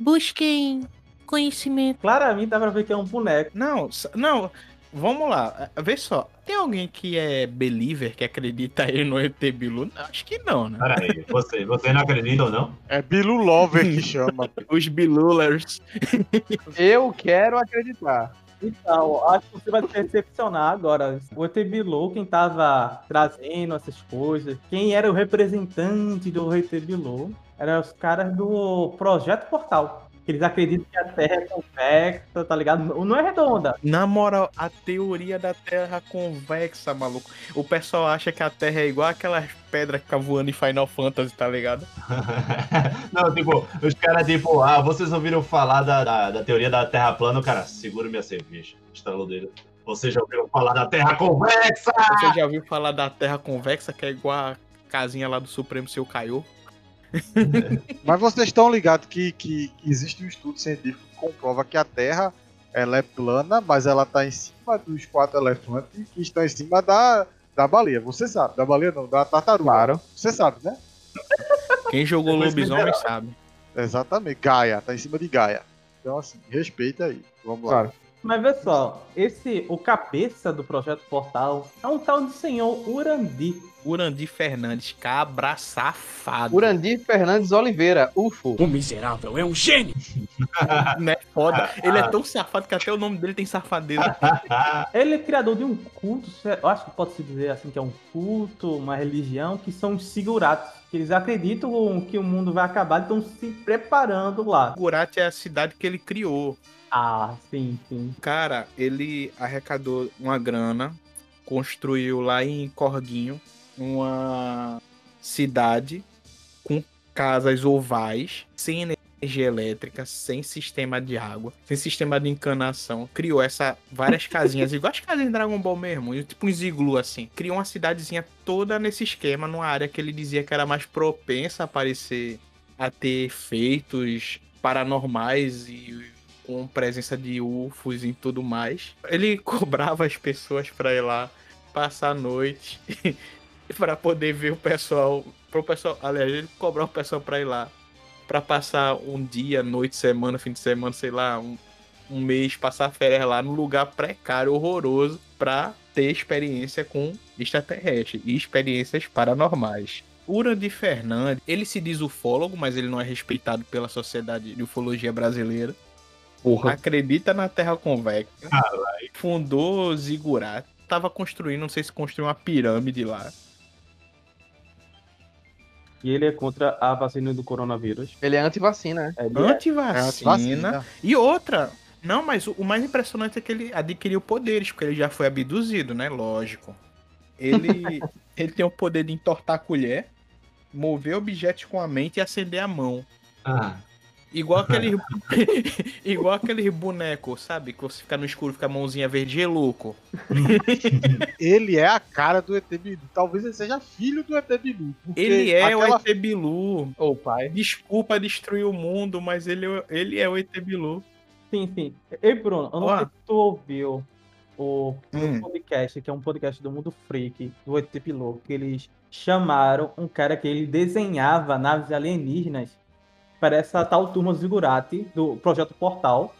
Busquem conhecimento. Claramente dá pra ver que é um boneco. Não, não, vamos lá. eh, Vê só, tem alguém que é believer, que acredita aí no ET Bilu? Não, Acho que não, né? Peraí, você, você não acredita ou não? É Bilu Lover que chama. Os Bilulers. Eu quero acreditar. Então, acho que você vai se decepcionar agora. O ET Bilu, quem tava trazendo essas coisas, quem era o representante do ET Bilu, eram os caras do Projeto Portal. Eles acreditam que a Terra é convexa, tá ligado? Não é redonda. Na moral, a teoria da Terra convexa, maluco. O pessoal acha que a Terra é igual aquelas pedras que ficam voando em Final Fantasy, tá ligado? não, tipo, os caras, tipo, ah, vocês ouviram falar da, da, da teoria da Terra plana? O cara, segura minha cerveja. Estalou dele. Vocês já ouviram falar da Terra convexa? Você já ouviu falar da Terra convexa, que é igual a casinha lá do Supremo Seu Caiu? Mas vocês estão ligados que, que, existe um estudo científico que comprova que a Terra ela é plana, mas ela tá em cima dos quatro elefantes que estão em cima da, da baleia. Você sabe, da baleia não, da tartaruga. Claro. Você sabe, né? Quem jogou lobisomem sabe. Exatamente, Gaia, tá em cima de Gaia. Então, assim, respeita aí. Vamos lá. Mas vê só, esse, o cabeça do Projeto Portal é um tal de senhor Urandi. Urandi Fernandes, cabra safado. Urandir Fernandes Oliveira, UFO. O miserável é um gênio! Não é foda. Ele é tão safado que até o nome dele tem safadeza. Ele é criador de um culto, eu acho que pode se dizer assim, que é um culto, uma religião, que são os Siguratos. que Eles acreditam que o mundo vai acabar e estão se preparando lá. Gurat é a cidade que ele criou. Ah, sim, sim. Cara, ele arrecadou uma grana, construiu lá em Corguinho uma cidade com casas ovais, sem energia elétrica, sem sistema de água, sem sistema de encanação. Criou essa várias casinhas, igual as casinhas de Dragon Ball mesmo, tipo um iglu assim. Criou uma cidadezinha toda nesse esquema, numa área que ele dizia que era mais propensa a aparecer a ter efeitos paranormais e com presença de UFOs e tudo mais. Ele cobrava as pessoas pra ir lá passar a noite pra poder ver o pessoal, pro pessoal, aliás, ele cobrava o pessoal pra ir lá pra passar um dia, noite, semana, fim de semana, sei lá, um, um mês, passar férias lá num lugar precário, horroroso, pra ter experiência com extraterrestre e experiências paranormais. Urandi Fernandes, ele se diz ufólogo, mas ele não é respeitado pela Sociedade de Ufologia Brasileira. Acredita na Terra Convexa. Fundou Zigurat. Tava construindo, não sei se construiu uma pirâmide lá. E ele é contra a vacina do coronavírus. Ele é anti-vacina, né? É- Antivacina. vacina. E outra. Não, mas o o mais impressionante é que ele adquiriu poderes, porque ele já foi abduzido, né? Lógico. Ele, ele tem o poder de entortar a colher, mover objetos com a mente e acender a mão. Ah, Igual aquele. igual aquele boneco, sabe? Que você fica no escuro, fica a mãozinha verde e louco. Ele é a cara do ET Bilu. Talvez ele seja filho do ET Bilu. Ele é aquela- o ET Bilu. Ou pai. Desculpa destruir o mundo, mas ele, é- ele é o ET Bilu. Sim, sim. Ei, Bruno, eu não Ó. sei se tu ouviu o Hum. podcast, que é um podcast do Mundo Freak, do ET Piloto, que eles chamaram um cara que ele desenhava naves alienígenas para essa tal turma Zigurati do Projeto Portal.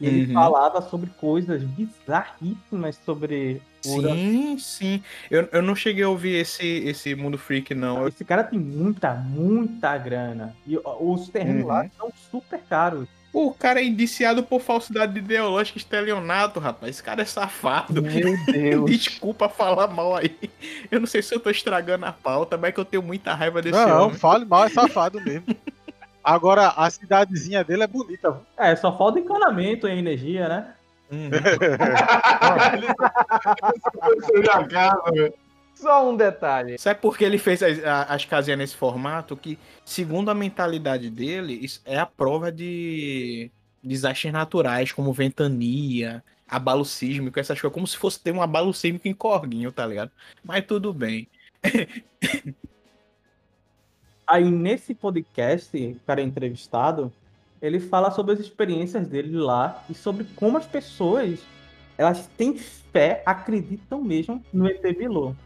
E ele Uhum. falava sobre coisas bizarríssimas sobre Ura- Sim, sim. Eu, eu não cheguei a ouvir esse, esse Mundo Freak, não. Esse cara tem muita, muita grana. E os terrenos Uhum. lá são super caros. O cara é indiciado por falsidade ideológica e estelionato, rapaz. Esse cara é safado. Meu Deus. Desculpa falar mal aí. Eu não sei se eu tô estragando a pauta, mas é que eu tenho muita raiva desse Não, homem. fale mal, é safado mesmo. Agora, a cidadezinha dele é bonita. viu? É, só falta encanamento e energia, né? Uhum. Só um detalhe. Sabe por que ele fez as, as casinhas nesse formato? Que, segundo a mentalidade dele, isso é a prova de desastres naturais, como ventania, abalo sísmico, essas coisas, como se fosse ter um abalo sísmico em Corguinho, tá ligado? Mas tudo bem. Aí nesse podcast, o cara é entrevistado, ele fala sobre as experiências dele lá e sobre como as pessoas elas têm fé, acreditam mesmo no ET Bilu.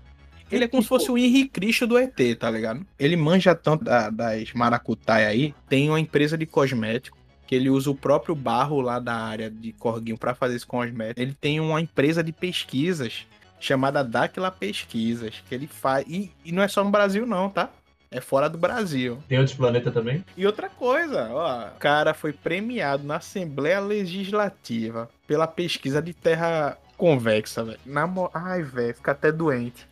Ele é como se fosse o Henrique Cristo do ET, tá ligado? Ele manja tanto da- das maracutaia aí. Tem uma empresa de cosmético que ele usa o próprio barro lá da área de Corguinho pra fazer esse cosmético. Ele tem uma empresa de pesquisas chamada Dáquila Pesquisas, que ele faz. E, e não é só no Brasil, não, tá? É fora do Brasil. Tem outros planetas também? E outra coisa, ó, o cara foi premiado na Assembleia Legislativa pela pesquisa de terra convexa, velho. Na mo- Ai, velho, fica até doente.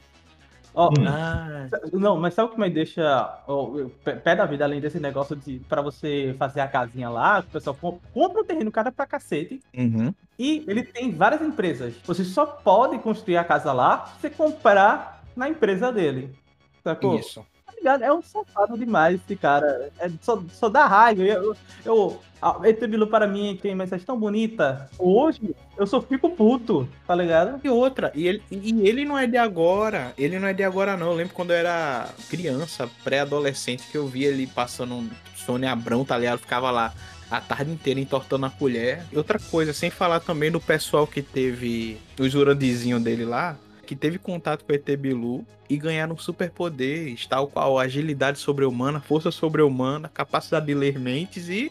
Ó, Hum. Ah, Não, mas sabe o que me deixa ó, pé da vida, além desse negócio de para você fazer a casinha lá, o pessoal com- compra um terreno cara pra cacete. uhum. E ele tem várias empresas. Você só pode construir a casa lá se você comprar na empresa dele. Sacou? Isso. Ligado? É um safado demais esse cara. É, só, só dá raiva. Eu, eu, a ET Bilu para mim tem mensagem tão bonita. Hoje eu só fico puto, tá ligado? E outra, e ele, e ele não é de agora. Ele não é de agora, não. Eu lembro quando eu era criança, pré-adolescente, que eu via ele passando um Sônia Abrão, tá ligado? Ficava lá a tarde inteira entortando a colher. Outra coisa, sem falar também do pessoal que teve os urandizinhos dele lá, que teve contato com o ET Bilu e ganharam superpoderes, tal qual agilidade sobre-humana, força sobre-humana, capacidade de ler mentes e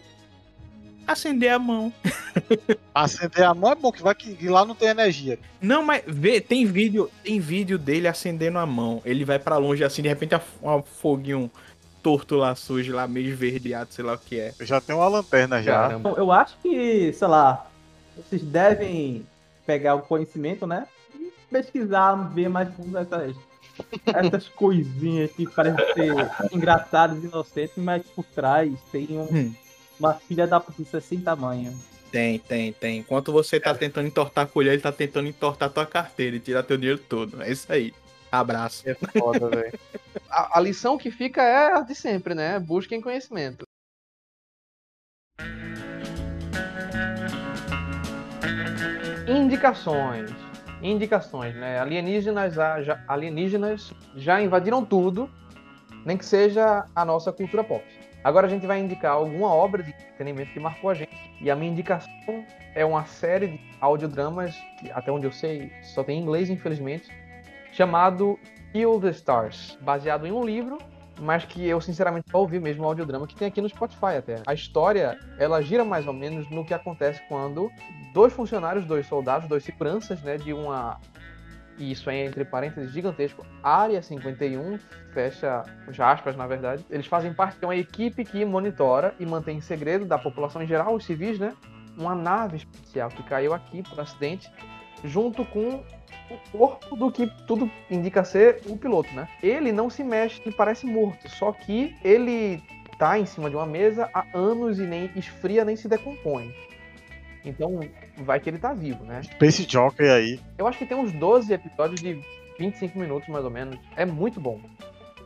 acender a mão. Acender a mão é bom, que vai que lá não tem energia. Não, mas vê, tem vídeo, tem vídeo dele acendendo a mão. Ele vai pra longe assim, de repente a- um foguinho torto lá, sujo lá, meio esverdeado, sei lá o que é. Eu já tenho uma lanterna já. Caramba. Então, eu acho que, sei lá, vocês devem pegar o conhecimento, né? Pesquisar, ver mais fundo essas, essas coisinhas que parecem ser engraçadas, inocentes, mas por trás tem um- Hum. uma filha da puta sem tamanho. Tem, tem, tem. Enquanto você tá tentando entortar a colher, ele tá tentando entortar tua carteira e tirar teu dinheiro todo. É isso aí. Abraço. É foda, velho. A, a lição que fica é a de sempre, né? Busquem conhecimento. Indicações. Indicações, né? Alienígenas, já, alienígenas já invadiram tudo, nem que seja a nossa cultura pop. Agora a gente vai indicar alguma obra de entretenimento que marcou a gente. E a minha indicação é uma série de audiodramas, que até onde eu sei só tem em inglês, infelizmente, chamado Kill the Stars, baseado em um livro, mas que eu sinceramente só ouvi mesmo o audiodrama que tem aqui no Spotify até. A história, ela gira mais ou menos no que acontece quando dois funcionários, dois soldados, dois seguranças, né, de uma e isso é entre parênteses gigantesco, Área 51, fecha aspas, na verdade. Eles fazem parte de uma equipe que monitora e mantém em segredo da população em geral, os civis, né? Uma nave espacial que caiu aqui por acidente, junto com o corpo do que tudo indica ser o piloto, né? Ele não se mexe, ele parece morto, só que ele tá em cima de uma mesa há anos e nem esfria nem se decompõe. Então, vai que ele tá vivo, né? Space Jockey aí. Eu acho que tem uns 12 episódios de 25 minutos mais ou menos. É muito bom.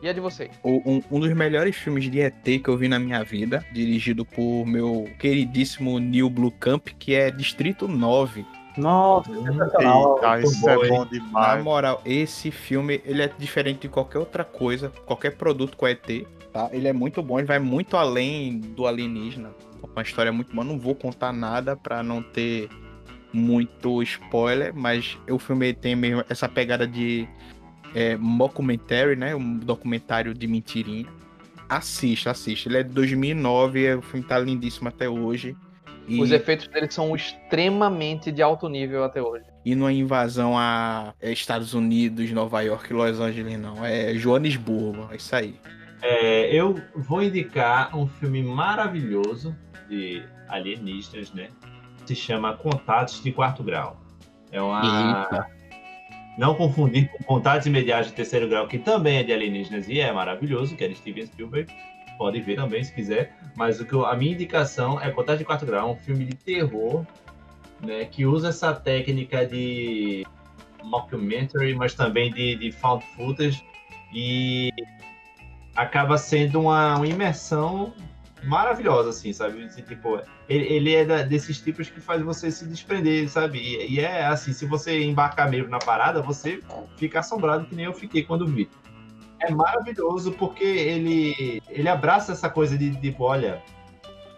E é de vocês? Um, um dos melhores filmes de ET que eu vi na minha vida, dirigido por meu queridíssimo Neil Blomkamp, que é Distrito 9. Nossa, sensacional. Eita, isso é bom, bom Na demais. moral, esse filme, ele é diferente de qualquer outra coisa, qualquer produto com ET, tá? Ele é muito bom, ele vai muito além do alienígena. Uma história muito boa. Não vou contar nada pra não ter muito spoiler, mas o filme tem mesmo essa pegada de é, mockumentary, né? Um documentário de mentirinha. Assista, assista. Ele é de 2009, o filme tá lindíssimo até hoje. E, Os efeitos dele são extremamente de alto nível até hoje. e não é invasão a Estados Unidos, Nova York, Los Angeles, não. É Joanesburgo, é isso aí. É, eu vou indicar um filme maravilhoso de alienígenas, né? Se chama Contatos de Quarto Grau. É uma. Não confundir com Contatos Imediatos de Terceiro Grau, que também é de alienígenas e é maravilhoso, que é de Steven Spielberg. Pode ver também se quiser. Mas o que eu- a minha indicação é Contatos de Quarto Grau, um filme de terror, né? Que usa essa técnica de mockumentary, mas também de, de found footage. E acaba sendo uma, uma imersão maravilhosa, assim, sabe? Tipo, ele, ele é da- desses tipos que faz você se desprender, sabe? E, e é assim, se você embarcar mesmo na parada, você fica assombrado, que nem eu fiquei quando vi. É maravilhoso porque ele, ele abraça essa coisa de, tipo, olha,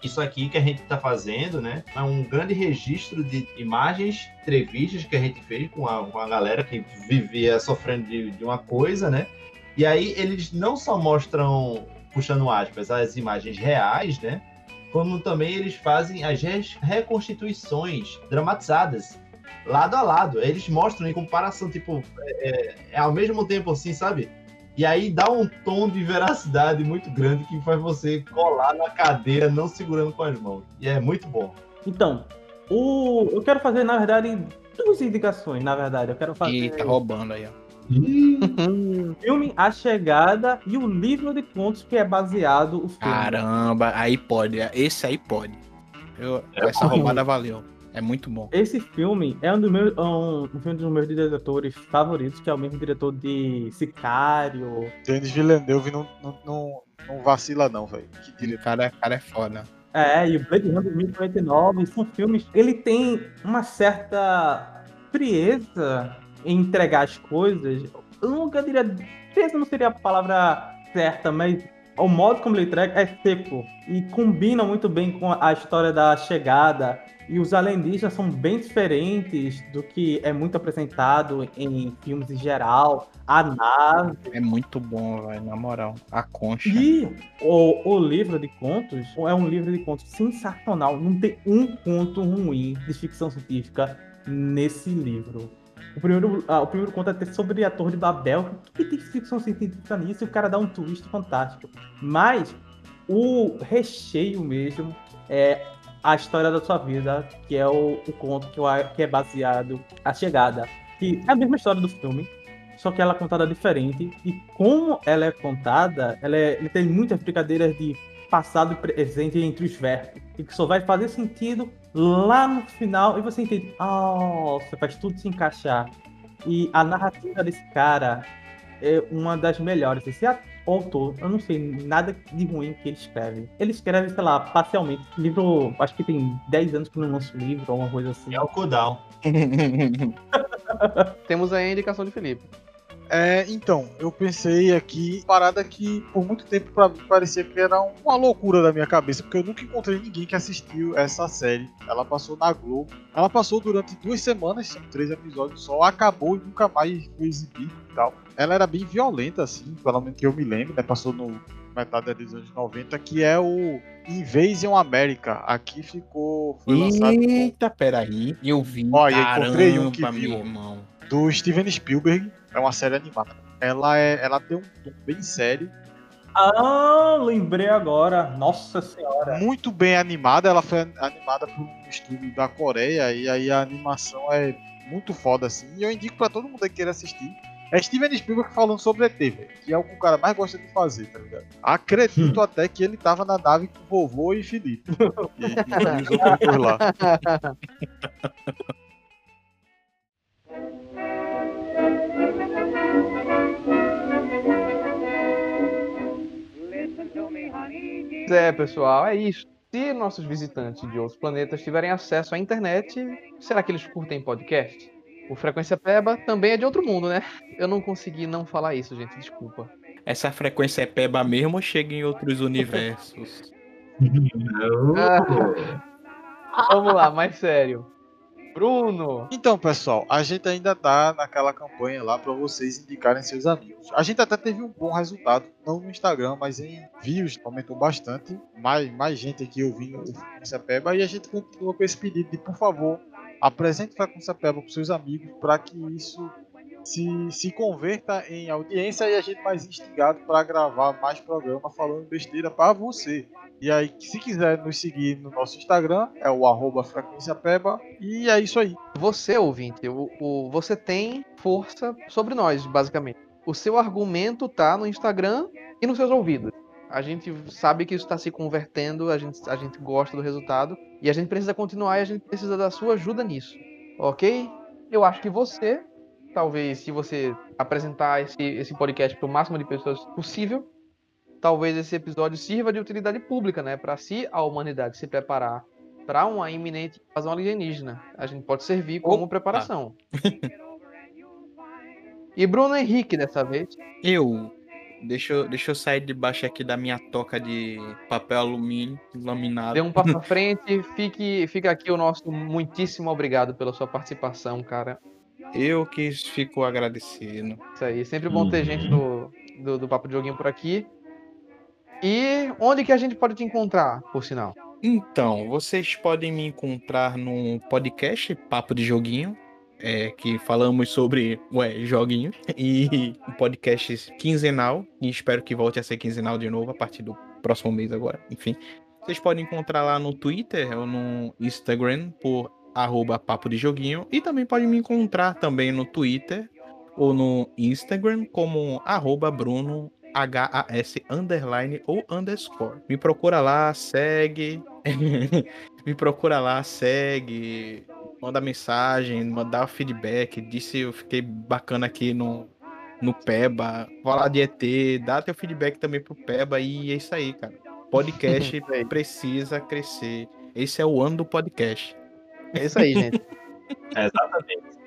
isso aqui que a gente tá fazendo, né? É um grande registro de imagens, entrevistas que a gente fez com a, com a galera que vivia sofrendo de, de uma coisa, né? E aí eles não só mostram, puxando aspas, as imagens reais, né? Como também eles fazem as reconstituições dramatizadas, lado a lado. Eles mostram em comparação, tipo, é- é ao mesmo tempo assim, sabe? E aí dá um tom de veracidade muito grande que faz você colar na cadeira, não segurando com as mãos. E é muito bom. Então, o... eu quero fazer, na verdade, duas indicações, na verdade. Eu quero fazer E tá roubando aí, ó. o filme A Chegada e o livro de contos que é baseado o filme. Caramba, aí pode. Esse aí pode. Eu- essa roubada valeu. É muito bom. Esse filme é um, dos meus, um, um filme dos meus diretores favoritos, que é o mesmo diretor de Sicário. Denis Villeneuve não, não, não, não vacila, não, velho. Que O diretor. cara, cara é foda. É, e o Blade Runner 2049 são filmes. Ele tem uma certa frieza em entregar as coisas. Eu nunca diria. Frieza não seria a palavra certa, mas o modo como ele entrega é seco. E combina muito bem com a história da chegada. E os alienígenas são bem diferentes do que é muito apresentado em filmes em geral. A nave. É muito bom, velho, na moral. A concha. E o, o livro de contos é um livro de contos sensacional. Não tem um conto ruim de ficção científica nesse livro. O primeiro, ah, o primeiro conto é até sobre a Torre de Babel. O que tem ficção científica nisso? E o cara dá um twist fantástico. Mas o recheio mesmo é a história da sua vida, que é o, o conto que, eu que é baseado A Chegada. Que é a mesma história do filme, só que ela é contada diferente. E como ela é contada, ela é- ele tem muitas brincadeiras de passado e presente entre os versos. E que só vai fazer sentido lá no final e você entende. Nossa, faz tudo se encaixar. E a narrativa desse cara é uma das melhores. Esse autor, eu não sei nada de ruim que ele escreve. Ele escreve, sei lá, parcialmente. Livro, acho que tem 10 anos que não lança o livro, ou uma coisa assim. É o cooldown. Temos aí a indicação de Felipe. É, então, eu pensei aqui, parada que por muito tempo pra mim parecia que era uma loucura da minha cabeça, porque eu nunca encontrei ninguém que assistiu essa série. Ela passou na Globo. Ela passou durante duas semanas, são três episódios só, acabou e nunca mais foi exibido e tal. Ela era bem violenta, assim, pelo menos que eu me lembro, né? Passou no metade dos anos 90, que é o Invasion America. Aqui ficou. Foi lançado Eita, peraí. Eu vi. Ó, e aí encontrei um que Caramba, viu. irmão. do Steven Spielberg. É uma série animada. Ela, é, ela tem um tom bem sério, Ah, lembrei agora. Nossa senhora. muito bem animada. Ela foi animada por um estúdio da Coreia e aí a animação é muito foda assim. E eu indico pra todo mundo que queira assistir. É Steven Spielberg falando sobre ET, véio, que é o que o cara mais gosta de fazer, tá ligado? Acredito hum. até que ele tava na nave com vovô e Felipe. e, e os outros lá. É, pessoal, é isso. Se nossos visitantes de outros planetas tiverem acesso à internet, será que eles curtem podcast? O Frequência Peba também é de outro mundo, né? Eu não consegui não falar isso, gente, desculpa. Essa frequência é peba mesmo ou chega em outros universos? Vamos lá, mais sério. Bruno, Então, pessoal, a gente ainda tá naquela campanha lá para vocês indicarem seus amigos. A gente até teve um bom resultado, não no Instagram, mas em views, aumentou bastante. Mais, mais gente aqui ouvindo o Frequência Peba e a gente continua com esse pedido de, por favor, apresente o Frequência Peba para seus amigos para que isso se, se converta em audiência e a gente mais instigado para gravar mais programa falando besteira para você. E aí, se quiser nos seguir no nosso Instagram, é o arroba. E é isso aí. você, ouvinte, o, o- você tem força sobre nós, basicamente. O seu argumento tá no Instagram e nos seus ouvidos. A gente sabe que isso está se convertendo, a gente, a gente gosta do resultado e a gente precisa continuar e a gente precisa da sua ajuda nisso, ok? Eu acho que você, talvez, se você apresentar esse, esse podcast para o máximo de pessoas possível, talvez esse episódio sirva de utilidade pública, né? Para se a humanidade se preparar para uma iminente invasão alienígena, a gente pode servir como Opa! preparação. e Bruno Henrique dessa vez. Eu. Deixa, eu- deixa eu sair debaixo aqui da minha toca de papel alumínio laminado. Dê um passo à frente, fique, fica aqui o nosso muitíssimo obrigado pela sua participação, cara. Eu que fico agradecendo. Isso aí, sempre bom ter gente do, do, do Papo de Joguinho por aqui. E onde que a gente pode te encontrar, por sinal? Então, vocês podem me encontrar no podcast Papo de Joguinho, é, que falamos sobre ué, joguinhos, e um podcast quinzenal, e espero que volte a ser quinzenal de novo a partir do próximo mês agora, enfim. Vocês podem encontrar lá no Twitter ou no Instagram por arroba Papo de Joguinho, e também podem me encontrar também no Twitter ou no Instagram como arroba Bruno HAS underline ou underscore. Me procura lá, segue. Me procura lá, segue. Manda mensagem, manda feedback. Disse eu fiquei bacana aqui no, no Peba. Falar de ET, dá teu feedback também pro Peba e é isso aí, cara. Podcast precisa crescer. Esse é o ano do podcast. É isso aí, gente. Exatamente.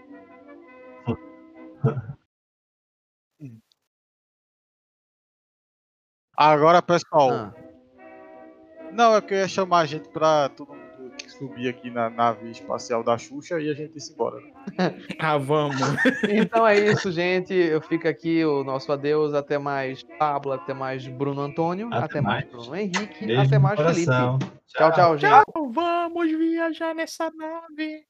Agora, pessoal, Ah, não, é que eu ia chamar a gente pra todo mundo subir aqui na nave espacial da Xuxa e a gente ir embora. Ah, vamos. então é isso, gente. Eu fico aqui o nosso adeus. Até mais, Pablo. Até mais, Bruno Antônio. Até, Até mais, mais. Bruno Henrique. Beijo até mais, Felipe. coração. Tchau, tchau, gente. Vamos viajar nessa nave.